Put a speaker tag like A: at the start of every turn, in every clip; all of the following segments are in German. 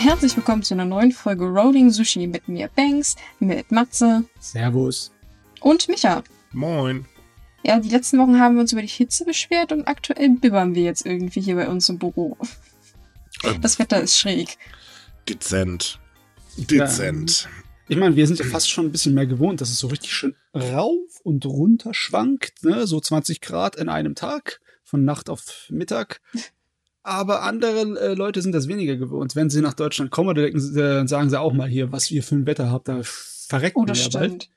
A: Herzlich willkommen zu einer neuen Folge Rolling Sushi mit mir Banks, mit Matze
B: Servus.
A: und Micha.
C: Moin.
A: Ja, die letzten Wochen haben wir uns über die Hitze beschwert und aktuell bibbern wir jetzt irgendwie hier bei uns im Büro.
C: Ähm,
A: Das Wetter ist schräg.
C: dezent. Dezent.
B: Ich meine, wir sind ja fast schon ein bisschen mehr gewohnt, dass es so richtig schön rauf und runter schwankt, ne? So 20 Grad in einem Tag, von Nacht auf Mittag. Aber andere äh, Leute sind das weniger gewohnt. Wenn sie nach Deutschland kommen, dann denken äh, sagen sie auch mal hier, was ihr für ein Wetter habt, da verreckt
A: Oh,
B: man
A: das
B: ja bald.
A: stimmt.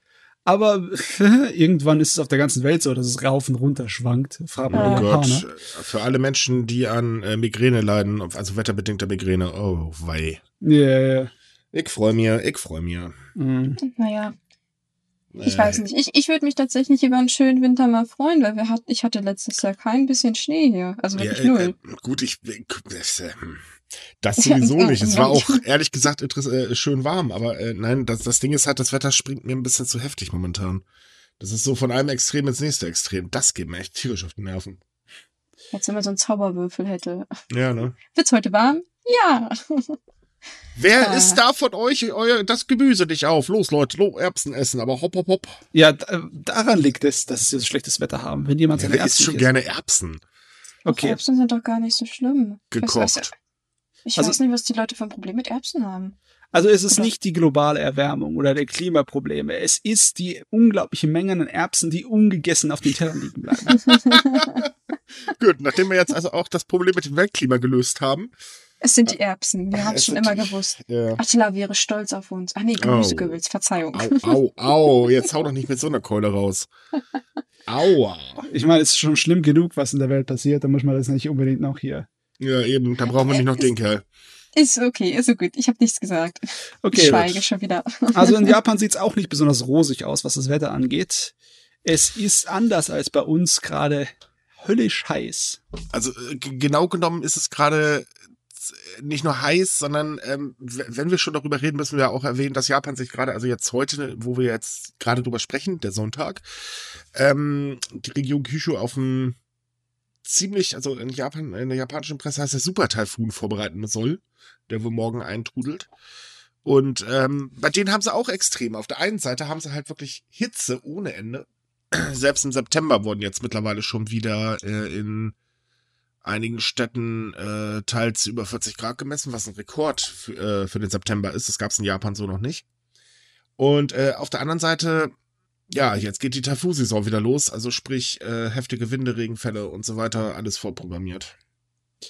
B: Aber irgendwann ist es auf der ganzen Welt so, dass es rauf und runter schwankt. Fragt man
C: Oh
B: die
C: Gott. Für alle Menschen, die an äh, Migräne leiden, also wetterbedingter Migräne, oh wei.
B: Ja, ja.
C: Ich freue mich, ich freue mich.
B: Mhm.
A: Naja, ich
C: Äh,
A: weiß nicht. Ich, ich würde mich tatsächlich über einen schönen Winter mal freuen, weil wir hat, ich hatte letztes Jahr kein bisschen Schnee hier. Also
C: Ja,
A: wirklich
C: äh,
A: null.
C: äh, gut, ich, ich das, äh, das
A: Ja,
C: sowieso
A: ja,
C: nicht. Es war
A: ja.
C: auch ehrlich gesagt äh, schön warm, aber äh, nein, das, das Ding ist halt, das Wetter springt mir ein bisschen zu heftig momentan. Das ist so von einem Extrem ins nächste Extrem. Das geht mir echt tierisch auf die Nerven.
A: Jetzt, wenn man so einen Zauberwürfel hätte.
C: Ja, ne?
A: Wird's heute warm? Ja.
C: Wer
A: Äh.
C: isst da von euch euer, das Gemüse nicht auf? Los, Leute, lo, Erbsen essen, aber hopp, hopp, hopp.
B: ja äh, daran liegt es, dass wir so schlechtes Wetter haben. Wenn jemand
C: Ja,
B: seine
C: isst
B: Erbsen
C: schon
B: nicht
C: gerne Erbsen?
B: Okay.
A: Erbsen sind doch gar nicht so schlimm. Ich weiß-
C: Gekocht.
A: Ich
B: Also-
A: weiß nicht, was die Leute für ein Problem mit Erbsen haben.
B: Also es ist
A: Oder-
B: nicht die globale Erwärmung oder die Klimaprobleme. Es ist die unglaubliche Menge an Erbsen, die ungegessen auf den Tellern liegen bleiben.
C: Gut, nachdem wir jetzt also auch das Problem mit dem Weltklima gelöst haben.
A: Es sind die Erbsen. Wir haben es schon immer
C: die-
A: gewusst.
C: Ja.
A: Attila wäre stolz auf uns. Ah nee, Gemüsegewürz, Verzeihung.
C: Au, au, au, jetzt hau doch nicht mit so einer Keule raus. Aua.
B: Ich meine, es ist schon schlimm genug, was in der Welt passiert. Da muss man das nicht unbedingt noch hier.
C: Ja, eben, da brauchen wir nicht noch den Kerl.
A: Ist okay, ist so gut. Ich habe nichts gesagt. ich
B: Okay,
A: schweige
B: gut.
A: schon wieder.
B: Also in Japan sieht es auch nicht besonders rosig aus, was das Wetter angeht. Es ist anders als bei uns gerade höllisch heiß.
C: Also äh, genau genommen ist es gerade äh, nicht nur heiß, sondern ähm, wenn wir schon darüber reden, müssen wir auch erwähnen, dass Japan sich gerade, also jetzt heute, wo wir jetzt gerade drüber sprechen, der Sonntag, ähm, die Region Kyushu auf ein ziemlich, also in Japan, in der japanischen Presse heißt der Super-Taifun vorbereiten soll, der wohl morgen eintrudelt. Und ähm, bei denen haben sie auch extrem. Auf der einen Seite haben sie halt wirklich Hitze ohne Ende. Selbst im September wurden jetzt mittlerweile schon wieder äh, in einigen Städten äh, teils über 40 Grad gemessen, was ein Rekord für, äh, für den September ist. Das gab es in Japan so noch nicht. Und äh, auf der anderen Seite, ja, jetzt geht die Taifun-Saison wieder los, also sprich äh, heftige Winde, Regenfälle und so weiter, alles vorprogrammiert.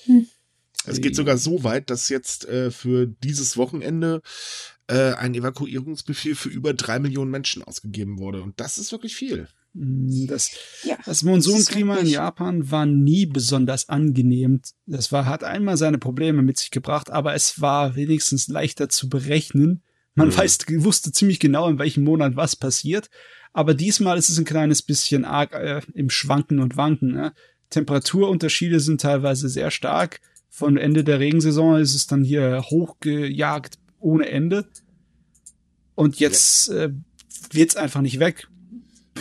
A: Hm.
C: Es geht sogar so weit, dass jetzt äh, für dieses Wochenende äh, ein Evakuierungsbefehl für über drei Millionen Menschen ausgegeben wurde. Und das ist wirklich viel.
B: Mm, Das,
A: Ja.
B: das Monsunklima in Japan war nie besonders angenehm. Das war, hat einmal seine Probleme mit sich gebracht, aber es war wenigstens leichter zu berechnen. Man
C: Mhm.
B: weiß, wusste ziemlich genau, in welchem Monat was passiert. Aber diesmal ist es ein kleines bisschen arg äh, im Schwanken und Wanken. Ne? Temperaturunterschiede sind teilweise sehr stark. Von Ende der Regensaison ist es dann hier hochgejagt ohne Ende. Und jetzt äh, wird's einfach nicht weg.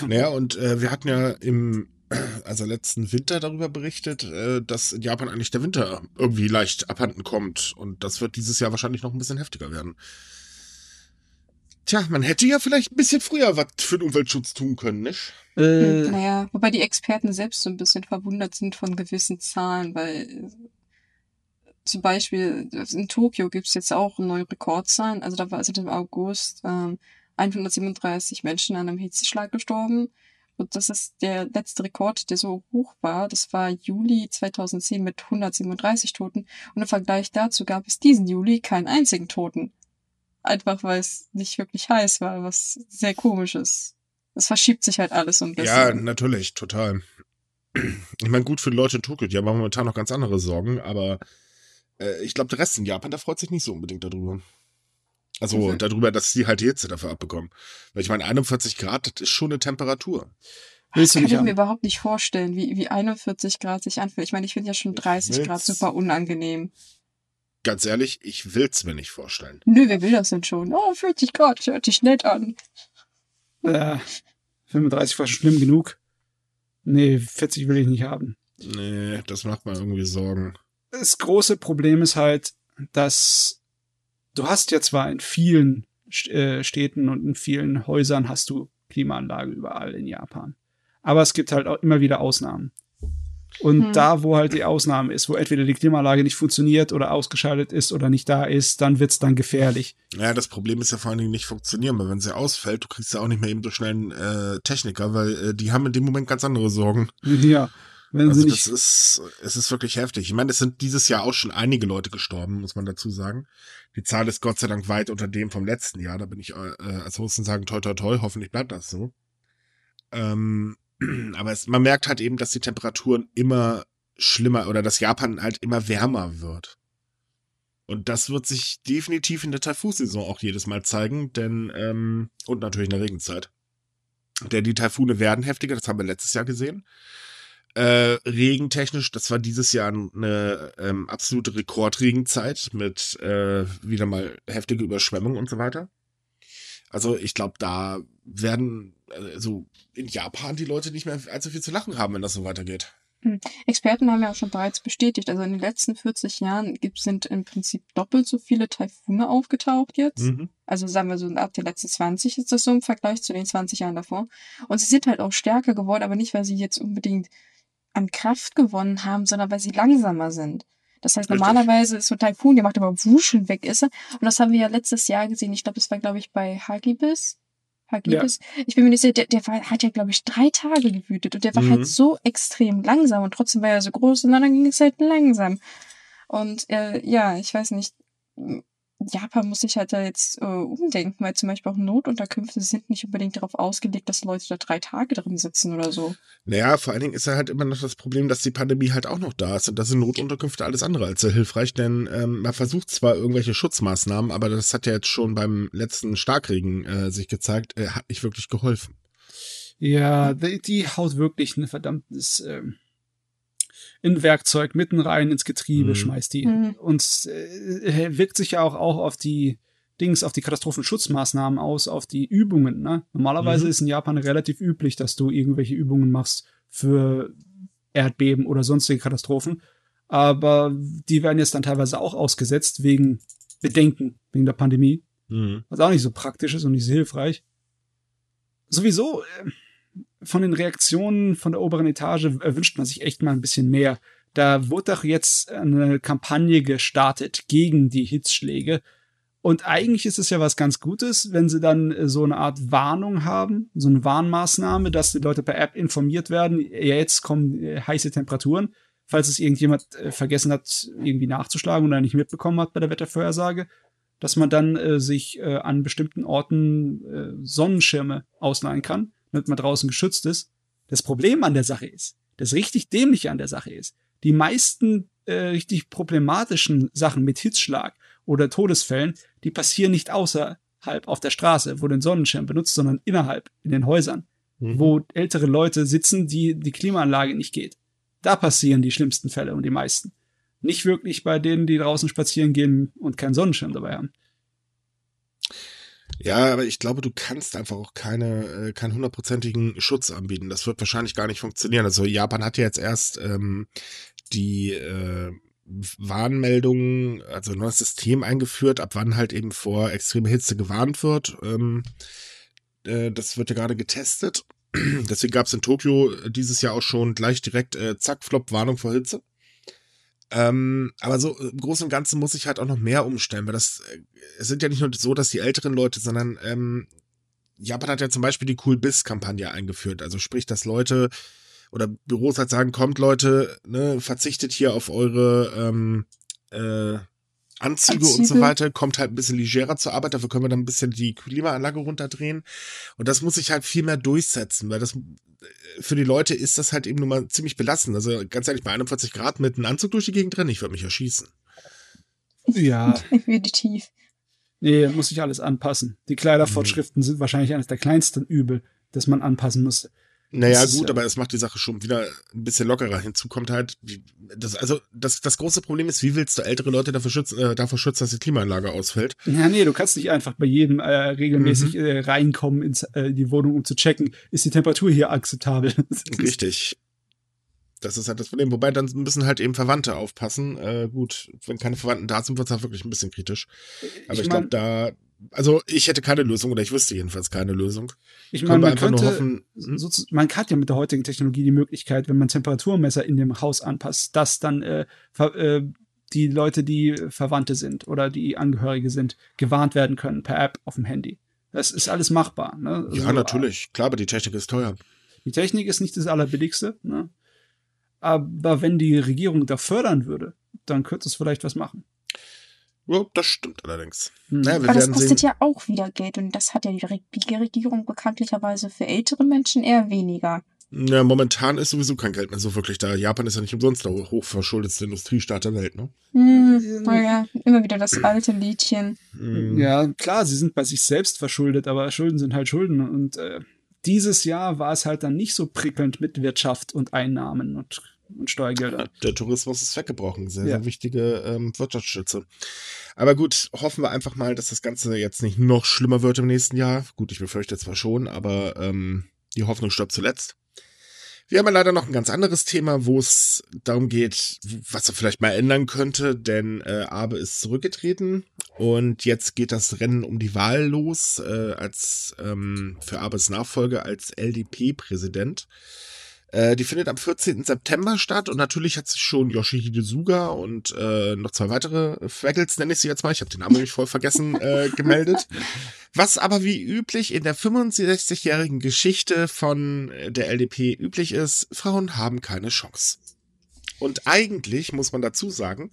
C: Naja, und äh, wir hatten ja im also letzten Winter darüber berichtet, äh, dass in Japan eigentlich der Winter irgendwie leicht abhanden kommt. Und das wird dieses Jahr wahrscheinlich noch ein bisschen heftiger werden. Tja, man hätte ja vielleicht ein bisschen früher was für den Umweltschutz tun können, nicht?
B: Äh,
A: naja, wobei die Experten selbst so ein bisschen verwundert sind von gewissen Zahlen, weil äh, zum Beispiel in Tokio gibt's jetzt auch neue Rekordzahlen. Also da war also im August ähm, 137 Menschen an einem Hitzeschlag gestorben. Und das ist der letzte Rekord, der so hoch war. Das war Juli 2010 mit 137 Toten. Und im Vergleich dazu gab es diesen Juli keinen einzigen Toten. Einfach weil es nicht wirklich heiß war, was sehr komisch ist. Es verschiebt sich halt alles so ein bisschen.
C: Ja, natürlich, total. Ich meine, gut für die Leute in Tokio, die haben momentan noch ganz andere Sorgen, aber äh, ich glaube, der Rest in Japan, der freut sich nicht so unbedingt darüber. Also
A: Mhm.
C: darüber, dass sie halt die Hitze dafür abbekommen. Weil ich meine, 41 Grad, das ist schon eine Temperatur.
B: willst du
A: kann ich
B: haben?
A: mir überhaupt nicht vorstellen, wie, wie 41 Grad sich anfühlt. Ich meine, ich finde ja schon 30
C: will's-
A: Grad super unangenehm.
C: Ganz ehrlich, ich will's mir nicht vorstellen.
A: Nö, wer will das denn schon? Oh, 40 Grad, das hört sich nett an.
B: Äh, 35 war schon schlimm genug. Nee, 40 will ich nicht haben.
C: Nee, das macht mir irgendwie Sorgen.
B: Das große Problem ist halt, dass du hast ja zwar in vielen äh, Städten und in vielen Häusern hast du Klimaanlage überall in Japan. Aber es gibt halt auch immer wieder Ausnahmen. Und hm. da, wo halt die Ausnahme ist, wo entweder die Klimaanlage nicht funktioniert oder ausgeschaltet ist oder nicht da ist, dann wird's dann gefährlich.
C: Ja, das Problem ist ja vor allen Dingen nicht funktionieren, weil wenn sie ausfällt, du kriegst ja auch nicht mehr eben so schnell einen äh, Techniker, weil äh, die haben in dem Moment ganz andere Sorgen.
B: Ja.
C: Wenn also sie nicht das ist, es ist wirklich heftig. Ich meine, es sind dieses Jahr auch schon einige Leute gestorben, muss man dazu sagen. Die Zahl ist Gott sei Dank weit unter dem vom letzten Jahr. Da bin ich äh, als Hosten sagen, toi, toi, toi, hoffentlich bleibt das so. Ähm, aber es, man merkt halt eben, dass die Temperaturen immer schlimmer oder dass Japan halt immer wärmer wird. Und das wird sich definitiv in der Taifun-Saison auch jedes Mal zeigen, denn, ähm, und natürlich in der Regenzeit. Denn die Taifune werden heftiger, das haben wir letztes Jahr gesehen. Äh, regentechnisch, das war dieses Jahr eine ähm, absolute Rekordregenzeit mit äh, wieder mal heftige Überschwemmungen und so weiter. Also ich glaube, da werden also in Japan die Leute nicht mehr allzu viel zu lachen haben, wenn das so weitergeht.
D: Hm. Experten haben ja auch schon bereits bestätigt, also in den letzten 40 Jahren gibt, sind im Prinzip doppelt so viele Taifune aufgetaucht jetzt. Mhm. Also sagen wir so, ab den letzten 20 ist das so im Vergleich zu den 20 Jahren davor. Und sie sind halt auch stärker geworden, aber nicht, weil sie jetzt unbedingt an Kraft gewonnen haben, sondern weil sie langsamer sind. Das heißt, Richtig. normalerweise ist so ein Taifun, der macht aber wuschen weg ist er. Und das haben wir ja letztes Jahr gesehen. Ich glaube, es war, glaube ich, bei Hagibis. Hagibis. Ja. Ich bin mir nicht sicher, der, der war, hat ja, glaube ich, drei Tage gewütet und der war halt mhm. halt so extrem langsam und trotzdem war er so groß und dann ging es halt langsam. Und äh, ja, ich weiß nicht, Japan muss sich halt da jetzt äh, umdenken, weil zum Beispiel auch Notunterkünfte sind nicht unbedingt darauf ausgelegt, dass Leute da drei Tage drin sitzen oder so.
C: Naja, vor allen Dingen ist ja halt immer noch das Problem, dass die Pandemie halt auch noch da ist und da sind Notunterkünfte alles andere als sehr hilfreich, denn ähm, man versucht zwar irgendwelche Schutzmaßnahmen, aber das hat ja jetzt schon beim letzten Starkregen äh, sich gezeigt, äh, hat nicht wirklich geholfen.
B: Ja, die, die haut wirklich ein verdammtes ähm, in Werkzeug mitten rein ins Getriebe, mhm. schmeißt die. Mhm. Und äh, wirkt sich ja auch, auch auf die Dings, auf die Katastrophenschutzmaßnahmen aus, auf die Übungen. Ne? Normalerweise mhm. ist in Japan relativ üblich, dass du irgendwelche Übungen machst für Erdbeben oder sonstige Katastrophen. Aber die werden jetzt dann teilweise auch ausgesetzt wegen Bedenken, wegen der Pandemie. Mhm. Was auch nicht so praktisch ist und nicht so hilfreich. Sowieso, äh, von den Reaktionen von der oberen Etage wünscht man sich echt mal ein bisschen mehr. Da wurde doch jetzt eine Kampagne gestartet gegen die Hitzschläge. Und eigentlich ist es ja was ganz Gutes, wenn sie dann äh, so eine Art Warnung haben, so eine Warnmaßnahme, dass die Leute per App informiert werden, ja, jetzt kommen äh, heiße Temperaturen. Falls es irgendjemand äh, vergessen hat, irgendwie nachzuschlagen oder nicht mitbekommen hat bei der Wettervorhersage, dass man dann äh, sich äh, an bestimmten Orten äh, Sonnenschirme ausleihen kann damit man draußen geschützt ist. Das Problem an der Sache ist, das richtig dämliche an der Sache ist, die meisten äh, richtig problematischen Sachen mit Hitzschlag oder Todesfällen, die passieren nicht außerhalb auf der Straße, wo den Sonnenschirm benutzt, sondern innerhalb in den Häusern, mhm. wo ältere Leute sitzen, die die Klimaanlage nicht geht. Da passieren die schlimmsten Fälle und die meisten. Nicht wirklich bei denen, die draußen spazieren gehen und keinen Sonnenschirm dabei haben.
C: Ja, aber ich glaube, du kannst einfach auch keine, äh, keinen hundertprozentigen Schutz anbieten. Das wird wahrscheinlich gar nicht funktionieren. Also Japan hat ja jetzt erst ähm, die äh, Warnmeldungen, also ein neues System eingeführt, ab wann halt eben vor extremer Hitze gewarnt wird. Ähm, äh, das wird ja gerade getestet. Deswegen gab es in Tokio dieses Jahr auch schon gleich direkt äh, zack, flop, Warnung vor Hitze. Ähm, aber so im Großen und Ganzen muss ich halt auch noch mehr umstellen, weil das, äh, es sind ja nicht nur so, dass die älteren Leute, sondern ähm, Japan hat ja zum Beispiel die Cool Biz-Kampagne eingeführt. Also sprich, dass Leute oder Büros halt sagen, kommt Leute, ne, verzichtet hier auf eure ähm, äh, Anzüge, Anzüge, und so weiter, kommt halt ein bisschen legerer zur Arbeit, dafür können wir dann ein bisschen die Klimaanlage runterdrehen. Und das muss sich halt viel mehr durchsetzen, weil das für die Leute ist das halt eben nur mal ziemlich belastend. Also ganz ehrlich, bei 41 Grad mit einem Anzug durch die Gegend rennen, ich würde mich erschießen.
B: Ja.
D: Definitiv.
B: Nee, muss sich alles anpassen. Die Kleiderfortschriften mhm. sind wahrscheinlich eines der kleinsten Übel, das man anpassen musste.
C: Naja, gut, ja aber es macht die Sache schon wieder ein bisschen lockerer. Hinzu kommt halt, das, also das, das große Problem ist, wie willst du ältere Leute dafür schützen, äh, davor schützen, dass die Klimaanlage ausfällt?
B: Ja, nee, du kannst nicht einfach bei jedem äh, regelmäßig mhm. äh, reinkommen ins, äh, die Wohnung, um zu checken, ist die Temperatur hier akzeptabel.
C: Richtig. Das ist halt das Problem. Wobei dann müssen halt eben Verwandte aufpassen. Äh, gut, wenn keine Verwandten da sind, wird es halt wirklich ein bisschen kritisch. Aber ich, ich glaube, da, also ich hätte keine Lösung oder ich wüsste jedenfalls keine Lösung.
B: Ich meine, man könnte, hoffen, hm? man hat ja mit der heutigen Technologie die Möglichkeit, wenn man Temperaturmesser in dem Haus anpasst, dass dann äh, äh, die Leute, die Verwandte sind oder die Angehörige sind, gewarnt werden können per App auf dem Handy. Das ist alles machbar. Ne?
C: Ja, also, natürlich. Klar, aber die Technik ist teuer.
B: Die Technik ist nicht das Allerbilligste. Ne? Aber wenn die Regierung da fördern würde, dann könnte es vielleicht was machen.
C: Ja, das stimmt allerdings.
A: Hm. Naja, Aber das kostet sehen. ja auch wieder Geld und das hat ja die Regierung bekanntlicherweise für ältere Menschen eher weniger.
C: Ja, momentan ist sowieso kein Geld mehr so wirklich da. Japan ist ja nicht umsonst der hochverschuldetste Industriestaat der Welt, ne?
A: Hm, naja, immer wieder das alte Liedchen.
B: Hm. Ja, klar, sie sind bei sich selbst verschuldet, aber Schulden sind halt Schulden und äh, dieses Jahr war es halt dann nicht so prickelnd mit Wirtschaft und Einnahmen und, und Steuergeldern.
C: Der Tourismus ist weggebrochen. Sehr, ja. sehr wichtige ähm, Wirtschaftsstütze. Aber gut, hoffen wir einfach mal, dass das Ganze jetzt nicht noch schlimmer wird im nächsten Jahr. Gut, ich befürchte zwar schon, aber ähm, die Hoffnung stirbt zuletzt. Wir haben ja leider noch ein ganz anderes Thema, wo es darum geht, was er vielleicht mal ändern könnte, denn äh, Abe ist zurückgetreten und jetzt geht das Rennen um die Wahl los äh, als ähm, für Abes Nachfolger als LDP-Präsident. Äh, die findet am 14. September statt und natürlich hat sich schon Yoshihide Suga und äh, noch zwei weitere Fraggles, nenne ich sie jetzt mal, ich habe den Namen nämlich voll vergessen, äh, gemeldet. Was aber wie üblich in der 65-jährigen Geschichte von der LDP üblich ist, Frauen haben keine Chance. Und eigentlich, muss man dazu sagen,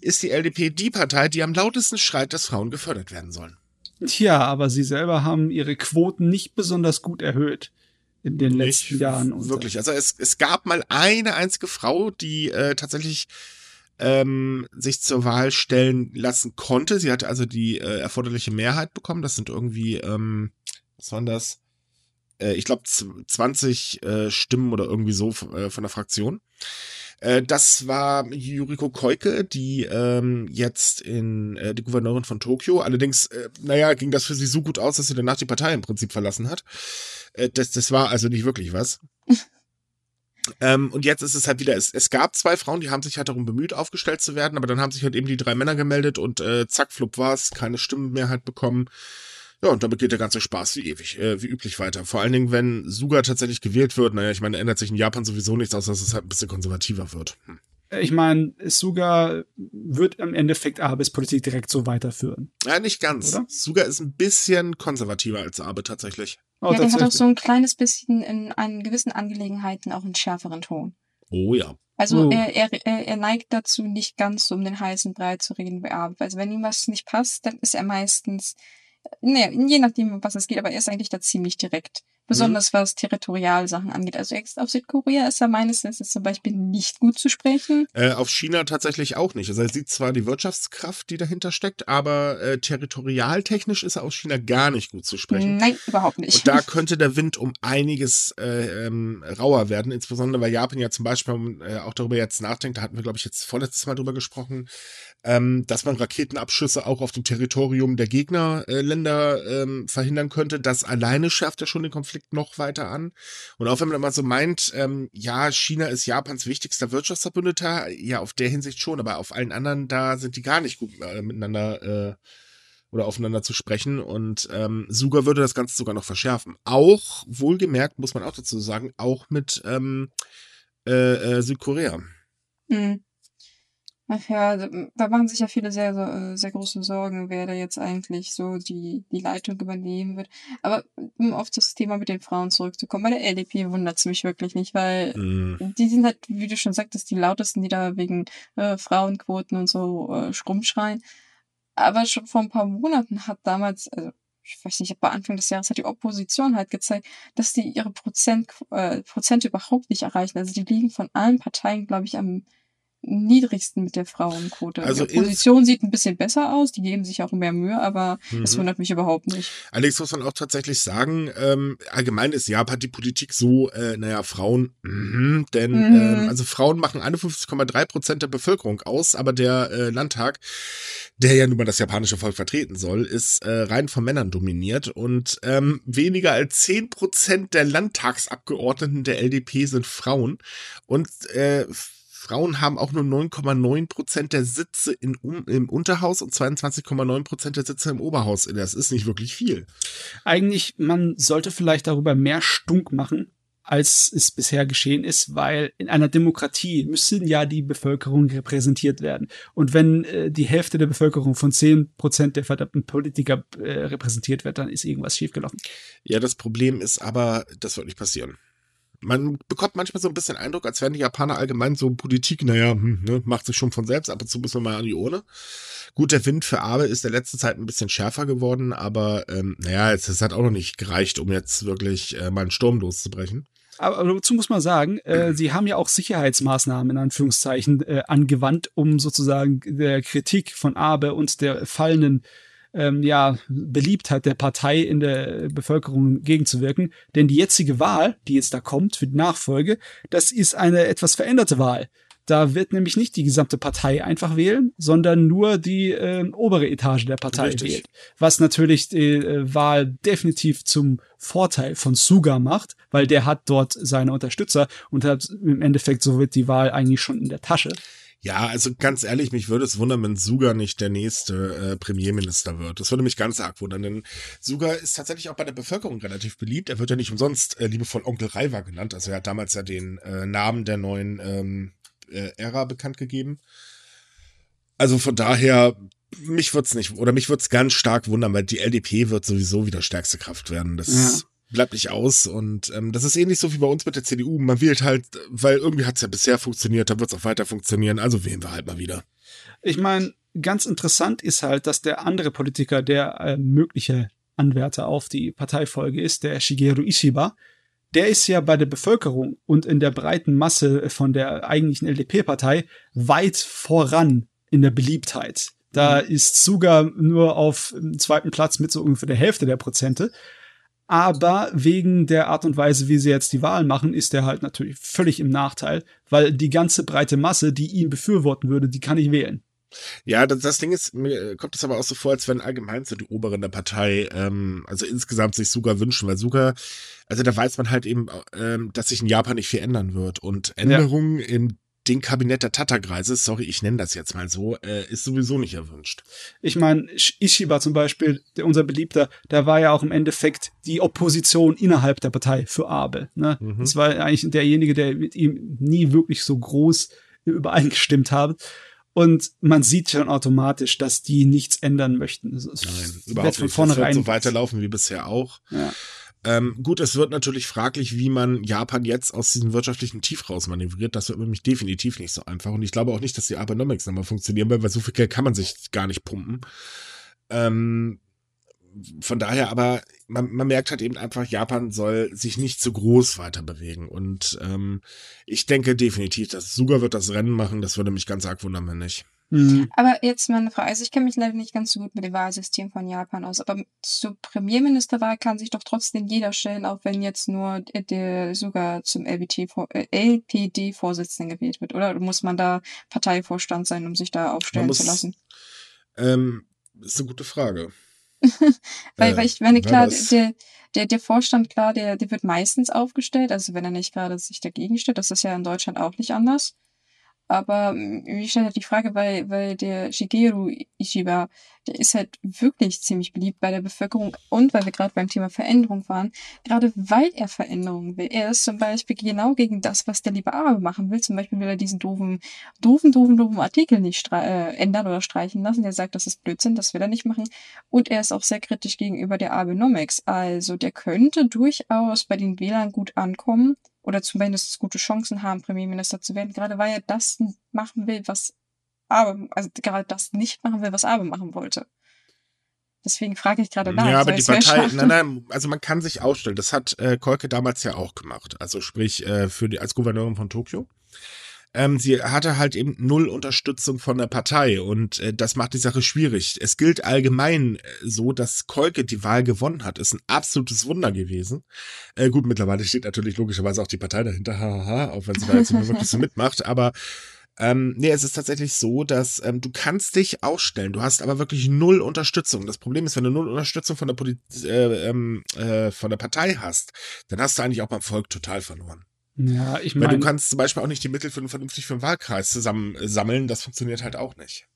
C: ist die LDP die Partei, die am lautesten schreit, dass Frauen gefördert werden sollen.
B: Tja, aber sie selber haben ihre Quoten nicht besonders gut erhöht in den letzten Nicht Jahren.
C: Und wirklich. Also es, es gab mal eine einzige Frau, die äh, tatsächlich ähm, sich zur Wahl stellen lassen konnte. Sie hatte also die äh, erforderliche Mehrheit bekommen. Das sind irgendwie, ähm, was waren das? Äh, ich glaube 20 äh, Stimmen oder irgendwie so äh, von der Fraktion. Äh, das war Yuriko Koike, die ähm, jetzt in äh, die Gouverneurin von Tokio. Allerdings, äh, naja, ging das für sie so gut aus, dass sie danach die Partei im Prinzip verlassen hat. Äh, das, das war also nicht wirklich was. ähm, und jetzt ist es halt wieder, es, es gab zwei Frauen, die haben sich halt darum bemüht, aufgestellt zu werden, aber dann haben sich halt eben die drei Männer gemeldet und äh, zack, flupp war's, keine Stimmenmehrheit bekommen. Ja, und damit geht der ganze Spaß wie ewig, äh, wie üblich weiter. Vor allen Dingen, wenn Suga tatsächlich gewählt wird, naja, ich meine, ändert sich in Japan sowieso nichts, außer dass es halt ein bisschen konservativer wird. Hm.
B: Ich meine, Suga wird im Endeffekt Abes Politik direkt so weiterführen.
C: Ja, nicht ganz. Oder? Suga ist ein bisschen konservativer als Abe tatsächlich.
A: Oh, ja, der hat auch so ein kleines bisschen in, in gewissen Angelegenheiten auch einen schärferen Ton.
C: Oh ja.
A: Also oh. Er, er, er neigt dazu, nicht ganz so um den heißen Brei zu reden wie Abe. Also wenn ihm was nicht passt, dann ist er meistens naja, je nachdem, um was es geht, aber er ist eigentlich da ziemlich direkt. Besonders mhm. was Territorialsachen angeht. Also auf Südkorea ist er meines Wissens zum Beispiel nicht gut zu sprechen.
C: Äh, auf China tatsächlich auch nicht. Also er sieht zwar die Wirtschaftskraft, die dahinter steckt, aber äh, territorialtechnisch ist er aus China gar nicht gut zu sprechen.
A: Nein, überhaupt nicht.
C: Und da könnte der Wind um einiges äh, ähm, rauer werden, insbesondere weil Japan ja zum Beispiel äh, auch darüber jetzt nachdenkt, da hatten wir, glaube ich, jetzt vorletztes Mal drüber gesprochen, ähm, dass man Raketenabschüsse auch auf dem Territorium der Gegnerländer äh, ähm, verhindern könnte. Das alleine schärft ja schon den Konflikt noch weiter an. Und auch wenn man immer so meint, ähm, ja, China ist Japans wichtigster Wirtschaftsverbündeter, ja, auf der Hinsicht schon, aber auf allen anderen, da sind die gar nicht gut äh, miteinander äh, oder aufeinander zu sprechen. Und ähm, Suga würde das Ganze sogar noch verschärfen. Auch, wohlgemerkt, muss man auch dazu sagen, auch mit ähm, äh, äh, Südkorea.
A: Mhm. Ach ja, da machen sich ja viele sehr, äh, sehr große Sorgen, wer da jetzt eigentlich so die, die Leitung übernehmen wird. Aber um auf das Thema mit den Frauen zurückzukommen, bei der LDP wundert es mich wirklich nicht, weil mm. die sind halt, wie du schon sagtest, die lautesten, die da wegen äh, Frauenquoten und so äh, rumschreien. Aber schon vor ein paar Monaten hat damals, also ich weiß nicht, bei Anfang des Jahres hat die Opposition halt gezeigt, dass die ihre Prozent, äh, Prozente überhaupt nicht erreichen. Also die liegen von allen Parteien, glaube ich, am niedrigsten mit der Frauenquote.
C: Also
A: die Position sieht ein bisschen besser aus, die geben sich auch mehr Mühe, aber
C: Mhm.
A: das wundert mich überhaupt nicht.
C: Allerdings muss man auch tatsächlich sagen, ähm, allgemein ist Japan die Politik so, äh, naja, Frauen, mhm, denn
A: Mhm.
C: ähm, also Frauen machen 51,3 Prozent der Bevölkerung aus, aber der äh, Landtag, der ja nun mal das japanische Volk vertreten soll, ist äh, rein von Männern dominiert und ähm, weniger als 10 Prozent der Landtagsabgeordneten der LDP sind Frauen und äh, Frauen haben auch nur 9,9 Prozent der Sitze in, um, im Unterhaus und 22,9 Prozent der Sitze im Oberhaus. Das ist nicht wirklich viel.
B: Eigentlich, man sollte vielleicht darüber mehr Stunk machen, als es bisher geschehen ist, weil in einer Demokratie müssen ja die Bevölkerung repräsentiert werden. Und wenn äh, die Hälfte der Bevölkerung von 10 Prozent der verdammten Politiker äh, repräsentiert wird, dann ist irgendwas schiefgelaufen.
C: Ja, das Problem ist aber, das wird nicht passieren. Man bekommt manchmal so ein bisschen Eindruck, als wären die Japaner allgemein so Politik, naja, hm, ne, macht sich schon von selbst, ab und zu müssen wir mal an die Urne. Gut, der Wind für Abe ist der letzte Zeit ein bisschen schärfer geworden, aber ähm, naja, es, es hat auch noch nicht gereicht, um jetzt wirklich äh, mal einen Sturm loszubrechen.
B: Aber aber dazu muss man sagen, äh, sie haben ja auch Sicherheitsmaßnahmen in Anführungszeichen äh, angewandt, um sozusagen der Kritik von Abe und der fallenden ähm, ja, Beliebtheit der Partei in der Bevölkerung gegenzuwirken. Denn die jetzige Wahl, die jetzt da kommt für die Nachfolge, das ist eine etwas veränderte Wahl. Da wird nämlich nicht die gesamte Partei einfach wählen, sondern nur die äh, obere Etage der Partei
C: Richtig.
B: wählt. Was natürlich die äh, Wahl definitiv zum Vorteil von Suga macht, weil der hat dort seine Unterstützer und hat im Endeffekt so wird die Wahl eigentlich schon in der Tasche.
C: Ja, also ganz ehrlich, mich würde es wundern, wenn Suga nicht der nächste äh, Premierminister wird. Das würde mich ganz arg wundern, denn Suga ist tatsächlich auch bei der Bevölkerung relativ beliebt. Er wird ja nicht umsonst äh, liebevoll Onkel Reiwa genannt. Also er hat damals ja den äh, Namen der neuen ähm, äh, Ära bekannt gegeben. Also von daher, mich wird's nicht, oder mich wird's ganz stark wundern, weil die LDP wird sowieso wieder stärkste Kraft werden. Das. Bleibt nicht aus. Und ähm, das ist ähnlich so wie bei uns mit der CDU. Man wählt halt, weil irgendwie hat's ja bisher funktioniert, da wird's auch weiter funktionieren. Also wählen wir halt mal wieder.
B: Ich meine, ganz interessant ist halt, dass der andere Politiker, der äh, mögliche Anwärter auf die Parteifolge ist, der Shigeru Ishiba, der ist ja bei der Bevölkerung und in der breiten Masse von der eigentlichen LDP-Partei weit voran in der Beliebtheit. Da ist Suga nur auf dem zweiten Platz mit so ungefähr der Hälfte der Prozente. Aber wegen der Art und Weise, wie sie jetzt die Wahlen machen, ist er halt natürlich völlig im Nachteil, weil die ganze breite Masse, die ihn befürworten würde, die kann nicht wählen.
C: Ja, das, das Ding ist, mir kommt es aber auch so vor, als wenn allgemein so die Oberen der Partei, ähm, also insgesamt sich Suga wünschen, weil Suga, also da weiß man halt eben, ähm, dass sich in Japan nicht viel ändern wird. Und Änderungen im den Kabinett der Tata-Kreise, sorry, ich nenne das jetzt mal so, äh, ist sowieso nicht erwünscht.
B: Ich meine, Ishiba zum Beispiel, der, unser Beliebter, der war ja auch im Endeffekt die Opposition innerhalb der Partei für Abe. Ne?
C: Mhm.
B: Das war eigentlich derjenige, der mit ihm nie wirklich so groß übereingestimmt hat. Und man sieht schon automatisch, dass die nichts ändern möchten. Es es
C: Nein,
B: wird
C: überhaupt
B: von
C: nicht. Es
B: vornherein
C: wird so weiterlaufen wie bisher auch.
B: Ja.
C: Ähm, gut, es wird natürlich fraglich, wie man Japan jetzt aus diesem wirtschaftlichen Tief rausmanövriert. Das wird nämlich definitiv nicht so einfach. Und ich glaube auch nicht, dass die Abenomics nochmal funktionieren, weil so viel Geld kann man sich gar nicht pumpen. Ähm, von daher aber, man, man merkt halt eben einfach, Japan soll sich nicht zu groß weiter bewegen. Und ähm, ich denke definitiv, dass Suga wird das Rennen machen. Das würde mich ganz arg wundern, wenn nicht.
B: Mhm.
A: Aber jetzt meine Frage, also ich kenne mich leider nicht ganz so gut mit dem Wahlsystem von Japan aus, aber zur Premierministerwahl kann sich doch trotzdem jeder stellen, auch wenn jetzt nur der sogar zum LBT, äh, LPD-Vorsitzenden gewählt wird, oder muss man da Parteivorstand sein, um sich da aufstellen
C: muss-
A: zu lassen?
C: Ähm, ist eine gute Frage.
A: Weil,
C: Äh,
A: weil ich meine, klar, der, der, der Vorstand, klar, der, der wird meistens aufgestellt, also wenn er nicht gerade sich dagegen stellt, das ist ja in Deutschland auch nicht anders. Aber mm, mir stellt halt die Frage, weil, weil der Shigeru Ishiba, der ist halt wirklich ziemlich beliebt bei der Bevölkerung und weil wir gerade beim Thema Veränderung waren, gerade weil er Veränderungen will. Er ist zum Beispiel genau gegen das, was der liebe Arabe machen will. Zum Beispiel will er diesen doofen, doofen, doofen, doofen Artikel nicht äh, ändern oder streichen lassen. Der sagt, das ist Blödsinn, das will er nicht machen. Und er ist auch sehr kritisch gegenüber der Abenomics. Also der könnte durchaus bei den Wählern gut ankommen oder zumindest gute Chancen haben, Premierminister zu werden, gerade weil er das machen will, was Abe, also gerade das nicht machen will, was Abe machen wollte. Deswegen frage ich gerade nach.
C: Ja, aber die Partei, nein, nein, also man kann sich ausstellen. Das hat äh, Kolke damals ja auch gemacht. Also sprich, äh, für die, als Gouverneurin von Tokio. Ähm, sie hatte halt eben null Unterstützung von der Partei und äh, das macht die Sache schwierig. Es gilt allgemein äh, so, dass Kolke die Wahl gewonnen hat. Ist ein absolutes Wunder gewesen. Äh, gut, mittlerweile steht natürlich logischerweise auch die Partei dahinter, hahaha, auch wenn sie da jetzt wirklich so mitmacht, aber ähm, nee, es ist tatsächlich so, dass ähm, du kannst dich ausstellen, du hast aber wirklich null Unterstützung. Das Problem ist, wenn du null Unterstützung von der, Poli äh, ähm, äh, von der Partei hast, dann hast du eigentlich auch beim Volk total verloren.
B: Ja, ich meine.
C: Weil du kannst zum Beispiel auch nicht die Mittel für, vernünftig für einen Wahlkreis zusammen äh, sammeln. Das funktioniert halt auch nicht.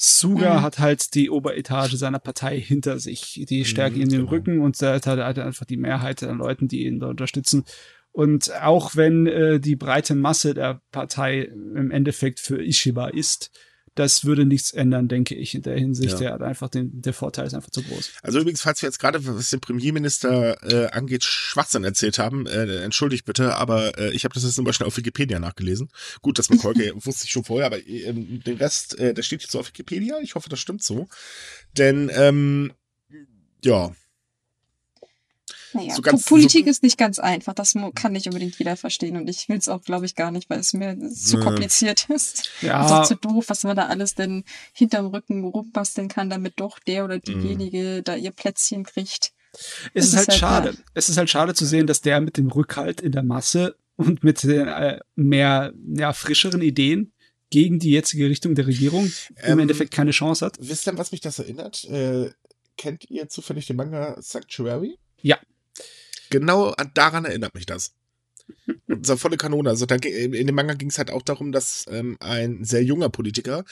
B: Suga mhm. hat halt die Oberetage seiner Partei hinter sich. Die stärken mhm, in den genau. Rücken und er hat halt einfach die Mehrheit an Leuten, die ihn da unterstützen. Und auch wenn äh, die breite Masse der Partei im Endeffekt für Ishiba ist, das würde nichts ändern, denke ich, in der Hinsicht. Ja. Der hat einfach den, der Vorteil ist einfach zu groß.
C: Also übrigens, falls wir jetzt gerade, was den Premierminister äh, angeht, Schwachsinn erzählt haben, äh, entschuldigt bitte, aber äh, ich habe das jetzt zum Beispiel auf Wikipedia nachgelesen. Gut, dass McCoy wusste ich schon vorher, aber äh, den Rest, äh, der steht jetzt so auf Wikipedia. Ich hoffe, das stimmt so. Denn, ähm, ja,
A: naja, so ganz, Politik so, ist nicht ganz einfach. Das kann nicht unbedingt jeder verstehen. Und ich will es auch, glaube ich, gar nicht, weil es mir zu kompliziert ist. Ja. Das ist auch zu doof, was man da alles denn hinterm Rücken rumbasteln kann, damit doch der oder diejenige mm. da ihr Plätzchen kriegt.
B: Es ist, ist, halt, halt schade. Ja. Es ist halt schade zu sehen, dass der mit dem Rückhalt in der Masse und mit den äh, mehr ja, frischeren Ideen gegen die jetzige Richtung der Regierung ähm, im Endeffekt keine Chance hat.
C: Wisst ihr, was mich das erinnert? Äh, kennt ihr zufällig den Manga Sanctuary?
B: Ja.
C: Genau daran erinnert mich das. So volle Kanone. Also da, in dem Manga ging es halt auch darum, dass ähm, ein sehr junger Politiker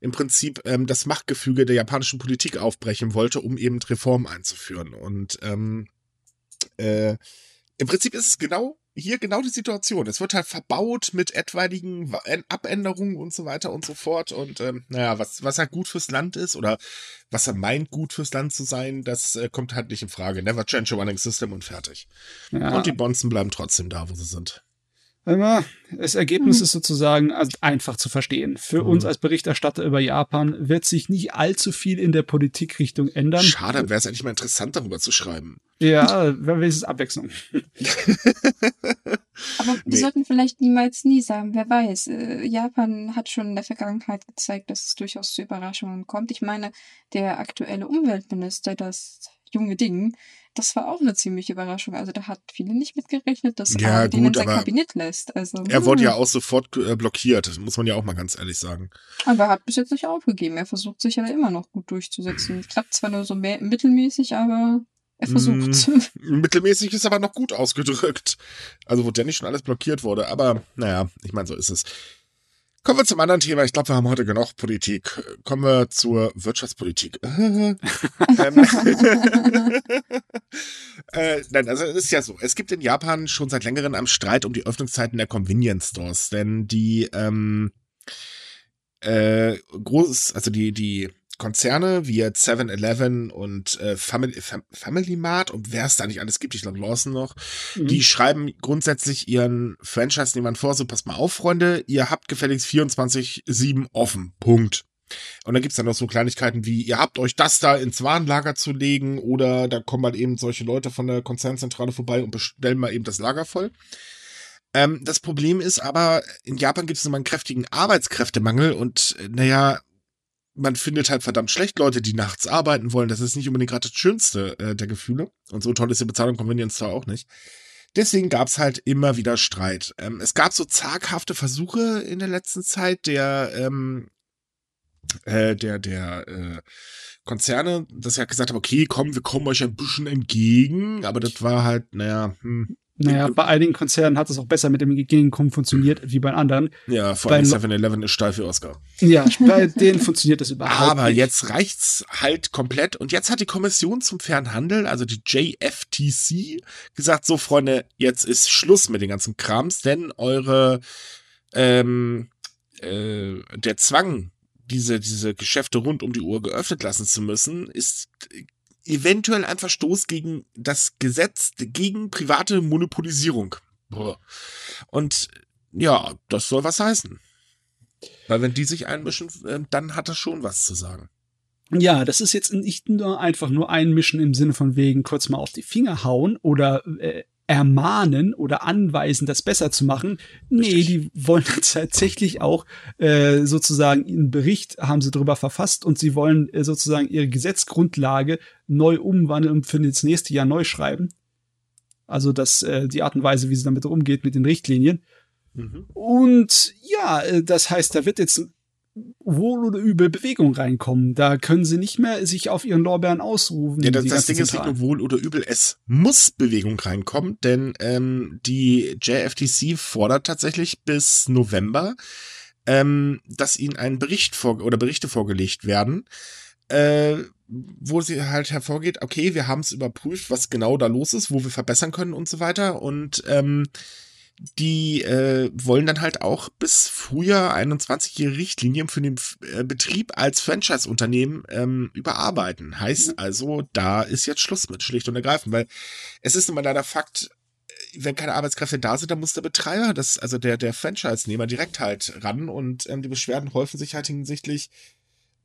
C: im Prinzip ähm, das Machtgefüge der japanischen Politik aufbrechen wollte, um eben Reformen einzuführen. Und ähm, äh, im Prinzip ist es genau hier genau die Situation. Es wird halt verbaut mit etwaigen Abänderungen und so weiter und so fort. Und ähm, naja, was, was halt gut fürs Land ist oder was er meint, gut fürs Land zu sein, das äh, kommt halt nicht in Frage. Never change a running system und fertig. Ja. Und die Bonzen bleiben trotzdem da, wo sie sind.
B: Das Ergebnis mhm. ist sozusagen einfach zu verstehen. Für mhm. uns als Berichterstatter über Japan wird sich nicht allzu viel in der Politikrichtung ändern.
C: Schade, wäre es eigentlich mal interessant, darüber zu schreiben.
B: Ja, wäre es Abwechslung.
A: Aber wir nee. sollten vielleicht niemals nie sagen, wer weiß. Äh, Japan hat schon in der Vergangenheit gezeigt, dass es durchaus zu Überraschungen kommt. Ich meine, der aktuelle Umweltminister, das junge Ding, das war auch eine ziemliche Überraschung. Also da hat viele nicht mitgerechnet, dass
C: ja,
A: er
C: den
A: in sein Kabinett lässt. Also,
C: er wurde hm. ja auch sofort äh, blockiert, das muss man ja auch mal ganz ehrlich sagen.
A: Aber er hat bis jetzt nicht aufgegeben. Er versucht sich ja immer noch gut durchzusetzen. Klappt zwar nur so mehr, mittelmäßig, aber er versucht.
C: Mm, mittelmäßig ist aber noch gut ausgedrückt. Also wo der nicht schon alles blockiert wurde. Aber naja, ich meine, so ist es. Kommen wir zum anderen Thema. Ich glaube, wir haben heute genug Politik. Kommen wir zur Wirtschaftspolitik. ähm, äh, nein, also es ist ja so. Es gibt in Japan schon seit längerem einen Streit um die Öffnungszeiten der Convenience Stores, denn die ähm, äh, groß, also die die Konzerne wie 7-Eleven und äh, Family, Family Mart und wer es da nicht alles gibt, ich glaube Lawson noch, mhm. die schreiben grundsätzlich ihren Franchise-Nehmern vor, so passt mal auf, Freunde, ihr habt gefälligst 24-7 offen. Punkt. Und dann gibt's dann noch so Kleinigkeiten wie, ihr habt euch das da ins Warenlager zu legen oder da kommen halt eben solche Leute von der Konzernzentrale vorbei und bestellen mal eben das Lager voll. Ähm, das Problem ist aber, in Japan gibt es nochmal einen kräftigen Arbeitskräftemangel und äh, naja, man findet halt verdammt schlecht Leute, die nachts arbeiten wollen. Das ist nicht unbedingt gerade das Schönste äh, der Gefühle. Und so toll ist die Bezahlung Convenience Store auch nicht. Deswegen gab's halt immer wieder Streit. Ähm, es gab so zaghafte Versuche in der letzten Zeit der, ähm, äh, der, der äh, Konzerne, dass ja gesagt haben, okay, komm, wir kommen euch ein bisschen entgegen, aber das war halt, naja, hm,
B: naja, bei einigen Konzernen hat es auch besser mit dem Entgegenkommen funktioniert, wie bei anderen.
C: Ja, vor allem 7-Eleven ist steil für Oscar.
B: Ja, bei denen funktioniert das überhaupt
C: Aber nicht. jetzt reicht's halt komplett. Und jetzt hat die Kommission zum fairen Handel, also die JFTC, gesagt, so Freunde, jetzt ist Schluss mit den ganzen Krams, denn eure, ähm, äh, der Zwang, diese, diese Geschäfte rund um die Uhr geöffnet lassen zu müssen, ist eventuell ein Verstoß gegen das Gesetz gegen private Monopolisierung. Und ja, das soll was heißen. Weil wenn die sich einmischen, äh, dann hat das schon was zu sagen.
B: Ja, das ist jetzt nicht nur einfach nur einmischen im Sinne von wegen kurz mal auf die Finger hauen oder äh, ermahnen oder anweisen, das besser zu machen. Nee, die wollen tatsächlich auch äh, sozusagen einen Bericht haben sie darüber verfasst und sie wollen äh, sozusagen ihre Gesetzgrundlage neu umwandeln und für das nächste Jahr neu schreiben. Also das, äh, die Art und Weise, wie sie damit umgeht mit den Richtlinien. Mhm. Und ja, äh, das heißt, da wird jetzt wohl oder übel Bewegung reinkommen. Da können sie nicht mehr sich auf ihren Lorbeeren ausrufen.
C: Ja, das, das Ding ist nicht nur wohl oder übel, es muss Bewegung reinkommen, denn ähm, die JFTC fordert tatsächlich bis November, ähm, dass ihnen ein Bericht vor oder Berichte vorgelegt werden, äh, wo sie halt hervorgeht, okay, wir haben es überprüft, was genau da los ist, wo wir verbessern können und so weiter. Und ähm, die äh, wollen dann halt auch bis Frühjahr 21 ihre Richtlinien für den äh, Betrieb als Franchise-Unternehmen ähm, überarbeiten. Heißt mhm. also, da ist jetzt Schluss mit, schlicht und ergreifend, weil es ist immer leider Fakt, äh, wenn keine Arbeitskräfte da sind, dann muss der Betreiber, das, also der, der Franchise-Nehmer direkt halt ran und ähm, die Beschwerden häufen sich halt hinsichtlich